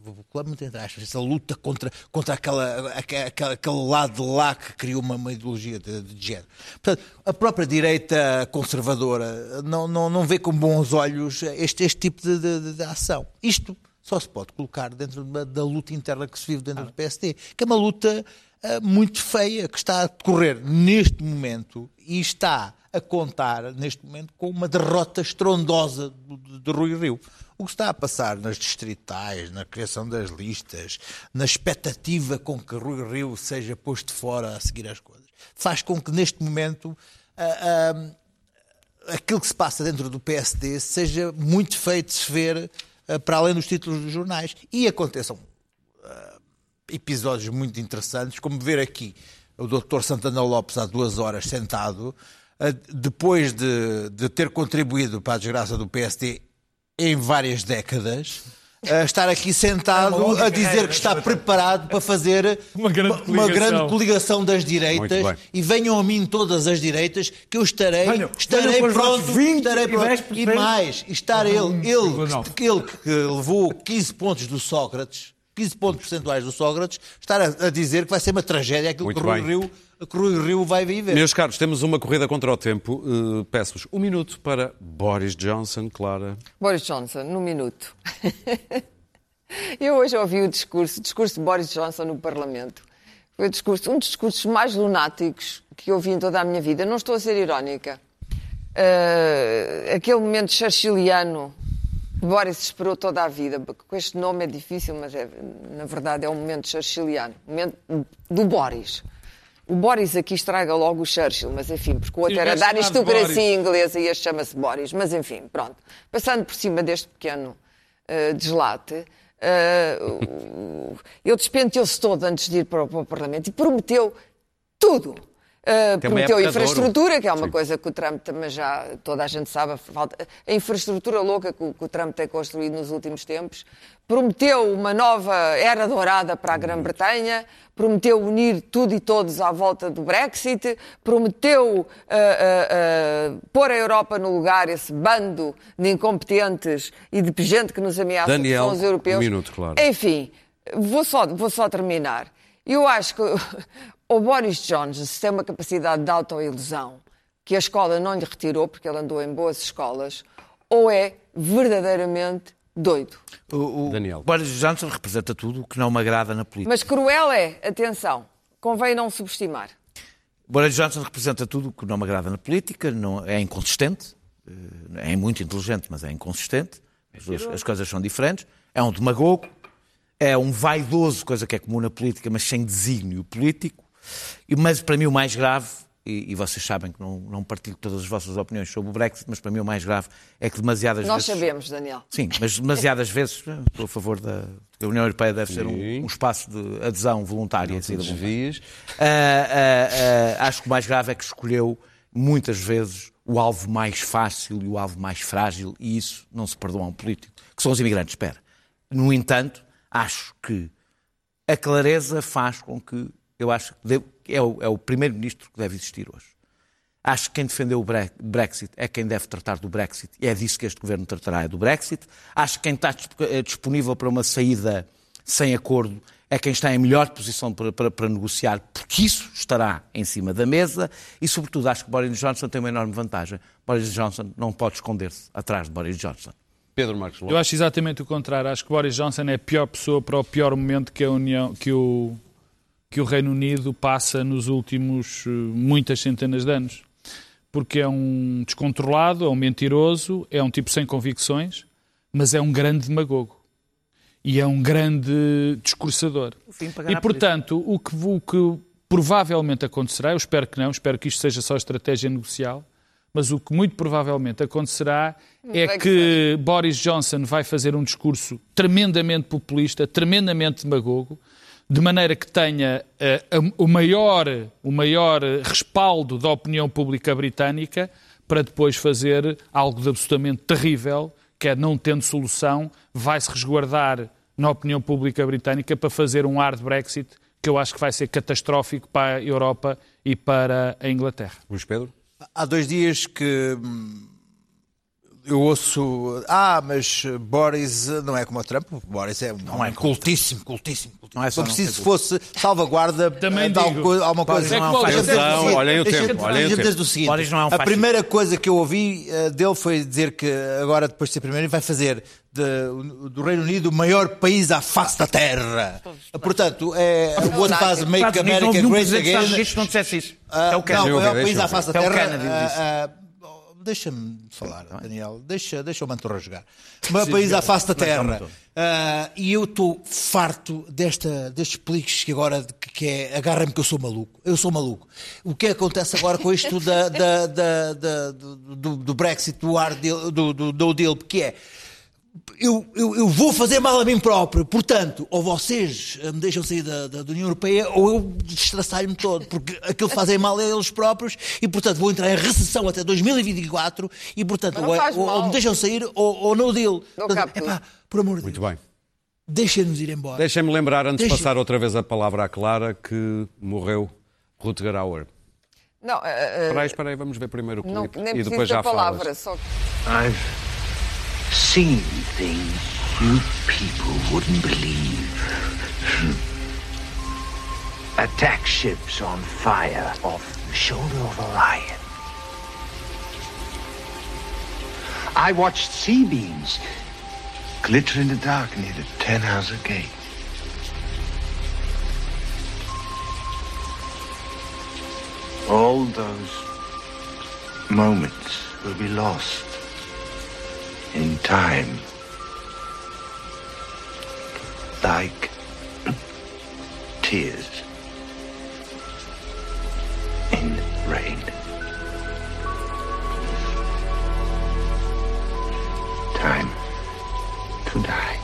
vou colocar muito entre aspas, esta luta contra, contra aquela, aque- aquela, aquele lado de lá que criou uma, uma ideologia de, de género. Portanto, a própria direita conservadora não, não, não vê com bons olhos este, este tipo de, de- de ação. Isto só se pode colocar dentro da, luta interna que se vive dentro do PSD, que é uma luta ah, muito feia, que está a decorrer neste momento e está a contar neste momento com uma derrota estrondosa de, de- Rui Rio. O que está a passar nas distritais, na criação das listas, na expectativa com que Rui Rio seja posto fora a seguir as coisas, faz com que neste momento ah, ah, aquilo que se passa dentro do PSD seja muito feio de se ver ah, para além dos títulos dos jornais. E aconteçam episódios muito interessantes, como ver aqui o Dr. Santana Lopes há duas horas sentado, depois de, de ter contribuído para a desgraça do PSD em várias décadas. a estar aqui sentado a dizer que está preparado para fazer Uma grande uma coligação. grande coligação das direitas e venham a mim todas as direitas que eu estarei, Venham, estarei pronto, vossos 20 estarei e pronto. 10%. E mais, estar ele, ele, 1,9. que, ele que levou 15 pontos do Sócrates, 15 pontos percentuais do Sócrates, estar a, a dizer que vai ser uma tragédia aquilo Muito que bem. Rio, que Rui Rio vai viver. Meus caros, temos uma corrida contra o tempo. Uh, Peço-vos um minuto para Boris Johnson, Clara. Boris Johnson, num minuto. Eu hoje ouvi o discurso, o discurso de Boris Johnson no Parlamento. Foi o discurso, um dos discursos mais lunáticos que eu ouvi em toda a minha vida. Não estou a ser irónica. Ah, aquele momento churchilliano que Boris esperou toda a vida. porque Com este nome é difícil, mas é, na verdade é um momento churchilliano. Um momento do Boris. O Boris aqui estraga logo o Churchill, mas enfim, porque o outro era da aristocracia inglesa e este chama-se Boris. Mas enfim, pronto. Passando por cima deste pequeno eh, deslate, eh, o- ele despenteou-se todo antes de ir para o, para o Parlamento e prometeu tudo. Uh, uma prometeu infraestrutura, que é uma Sim. coisa que o Trump também já, toda a gente sabe, a, falta, a infraestrutura louca que o, que o Trump tem construído nos últimos tempos. Prometeu uma nova era dourada para a Grã-Bretanha, prometeu unir tudo e todos à volta do Brexit, prometeu uh, uh, uh, pôr a Europa no lugar, esse bando de incompetentes e de gente que nos ameaça, Daniel, que são os europeus. um minuto, claro. Enfim, vou só, vou só terminar. Eu acho que o Boris Johnson se tem uma capacidade de autoilusão que a escola não lhe retirou, porque ele andou em boas escolas, ou é verdadeiramente doido. O, o Daniel. Boris Johnson representa tudo o que não me agrada na política. Mas cruel é, atenção, convém não subestimar. Boris Johnson representa tudo o que não me agrada na política, não, é inconsistente, eh, é muito inteligente, mas é inconsistente, as, as coisas são diferentes, é um demagogo, é um vaidoso, coisa que é comum na política, mas sem desígnio político, mas para mim o mais grave, e, e vocês sabem que não, não partilho todas as vossas opiniões sobre o Brexit, mas para mim o mais grave é que demasiadas Nós vezes... sabemos, Daniel. Sim, mas demasiadas vezes estou a favor da. A União Europeia deve ser um, um espaço de adesão voluntária. de Desvias. ah, ah, ah, acho que o mais grave é que escolheu muitas vezes o alvo mais fácil e o alvo mais frágil, e isso não se perdoa a um político, que são os imigrantes. Espera. No entanto, acho que a clareza faz com que eu acho que deve- é o, é o primeiro-ministro que deve existir hoje. Acho que quem defendeu o Bre- Brexit é quem deve tratar do Brexit e é disso que este governo tratará, é do Brexit. Acho que quem está eh, disponível para uma saída sem acordo é quem está em melhor posição para, para- para negociar, porque isso estará em cima da mesa e, sobretudo, acho que Boris Johnson tem uma enorme vantagem. Boris Johnson não pode esconder-se atrás de Boris Johnson. Pedro Marcos Eu Lopes. acho exatamente o contrário. Acho que Boris Johnson é a pior pessoa para o pior momento que a União, que o, que o Reino Unido passa nos últimos eh, muitas centenas de anos. Porque é um descontrolado, é um mentiroso, é um tipo sem convicções, mas é um grande demagogo. E é um grande discursador. E, por portanto, o que, o que provavelmente acontecerá, eu espero que não, espero que isto seja só estratégia negocial, mas o que muito provavelmente acontecerá é que Boris Johnson vai fazer um discurso tremendamente populista, tremendamente demagogo, de maneira que tenha a- o, maior, o maior respaldo da opinião pública britânica para depois fazer algo de absolutamente terrível, que é não tendo solução, vai-se resguardar na opinião pública britânica para fazer um hard Brexit que eu acho que vai ser catastrófico para a Europa e para a Inglaterra. Luís Pedro. Há dois dias que hum, eu ouço. Ah, mas Boris não é como o Trump. Boris é um é cultíssimo, cultíssimo. cultíssimo. Não é só Eu não preciso ser se fosse salvaguarda Também eh, de alguma digo. coisa- alguma coisa. não é um Deixa-me fascista. dizer o Não, seguinte, olhem o tempo, olhem o tempo. seguinte. Boris não é um A primeira coisa que eu ouvi eh, dele foi dizer que agora, depois de ser primeiro, vai fazer de- do Reino Unido o maior país à face da Terra. Portanto, é, o outro faz Make não America Great Again. Não dissesse isso. Ah, é. Não, é o ver, país deixa à eu face da ver. É o terra. Kennedy que ah, disse. ah, Deixa-me falar, Daniel. Deixa, deixa o Mantorra jogar. O país à face da terra. Ah, e eu estou farto desta, destes políticos que agora que, que é agarra-me que eu sou maluco. Eu sou maluco. O que acontece agora com isto da, da- da- da- do, do- Brexit, do, deal, do, do, do deal, que é eu, eu, eu vou fazer mal a mim próprio. Portanto, ou vocês eh, me deixam sair da, da, da União Europeia, ou eu destraçalho-me todo, porque aquilo fazem mal a eles próprios e, portanto, vou entrar em recessão até 2024 e, portanto, não ou, é- ou- ou mal. me deixam sair ou, ou no deal. Não Portanto, epá, por amor de Muito Deus, bem. deixem-nos ir embora. Deixem-me lembrar, antes de passar outra vez a palavra à Clara, que morreu Rutger Hauer. Não, eh, Espera aí, espera aí, vamos ver primeiro o não, clipe nem e depois já palavra, falas. só I've seen things you people wouldn't believe. Attack ships on fire off the shoulder of Orion. I watched sea beams glitter in the dark near the Tannhauser Gate. All those moments will be lost in time. Like tears in rain. Time to die.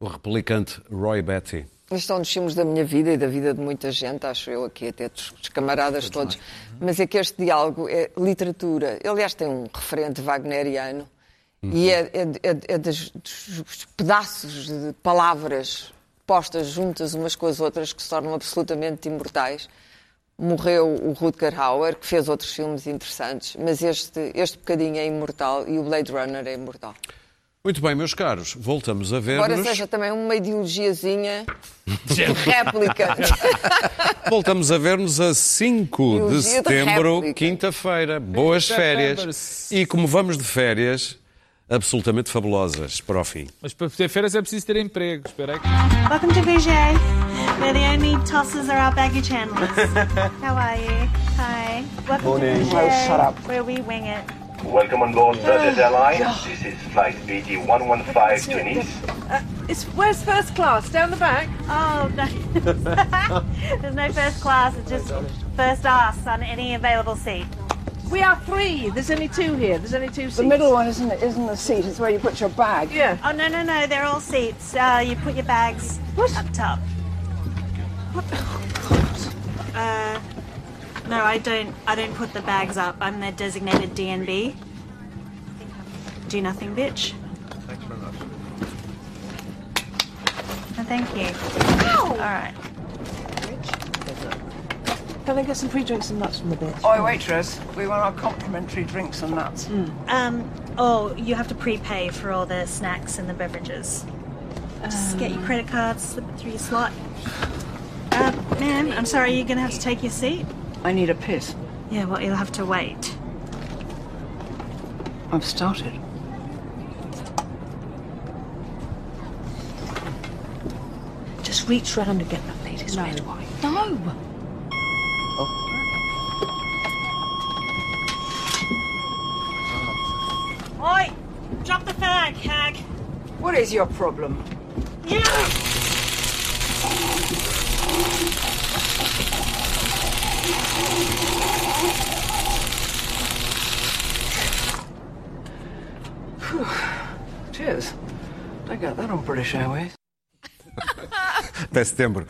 O replicante Roy Betty. É um dos filmes da minha vida e da vida de muita gente, acho eu aqui, até dos, dos camaradas todos. Mas é que este diálogo é literatura. Ele, aliás, tem um referente wagneriano e é, é, é- é das- dos pedaços de palavras postas juntas umas com as outras que se tornam absolutamente imortais. Morreu o Rutger Hauer, que fez outros filmes interessantes, mas este, este bocadinho é imortal e o Blade Runner é imortal. Muito bem, meus caros, voltamos a Embora ver-nos. seja também uma ideologiazinha de réplica. Voltamos a ver-nos a 5 de Ideologia de setembro, quinta-feira. Boas férias. E como vamos de férias, absolutamente fabulosas para o fim. Mas para ter férias é preciso ter emprego. Espera aí. Welcome to Bouger. We're the only tossers are our baggage handlers. How are you? Hi. Welcome to Bouger. Shut up. Where we wing it. Welcome on board British Airlines. This is flight BT115 to Nice. It's where's first class? Down the back. Oh, no. There's no first class, it's just first ass on any available seat. We are three. There's only two here. There's only two seats. The middle one isn't isn't the seat. It's where you put your bag. Yeah. Oh, no, no, no, they're all seats. Uh, you put your bags up top. Uh, no, I don't. I don't put the bags up. I'm the designated DNB. Do nothing, bitch. Thanks very much. thank you. All right. Can I get some free drinks and nuts from the bitch? Oi, waitress, we want our complimentary drinks and nuts. Um. Oh, you have to prepay for all the snacks and the beverages. Just get your credit card, slip it through your slot. Uh, ma'am, I'm sorry. You're gonna have to take your seat. I need a piss. Yeah, well, you'll have to wait. I've started. Just reach round and get that lady's red wine. No. Oi! Drop the fag, hag. What is your problem? Yeah. British Airways. Até setembro.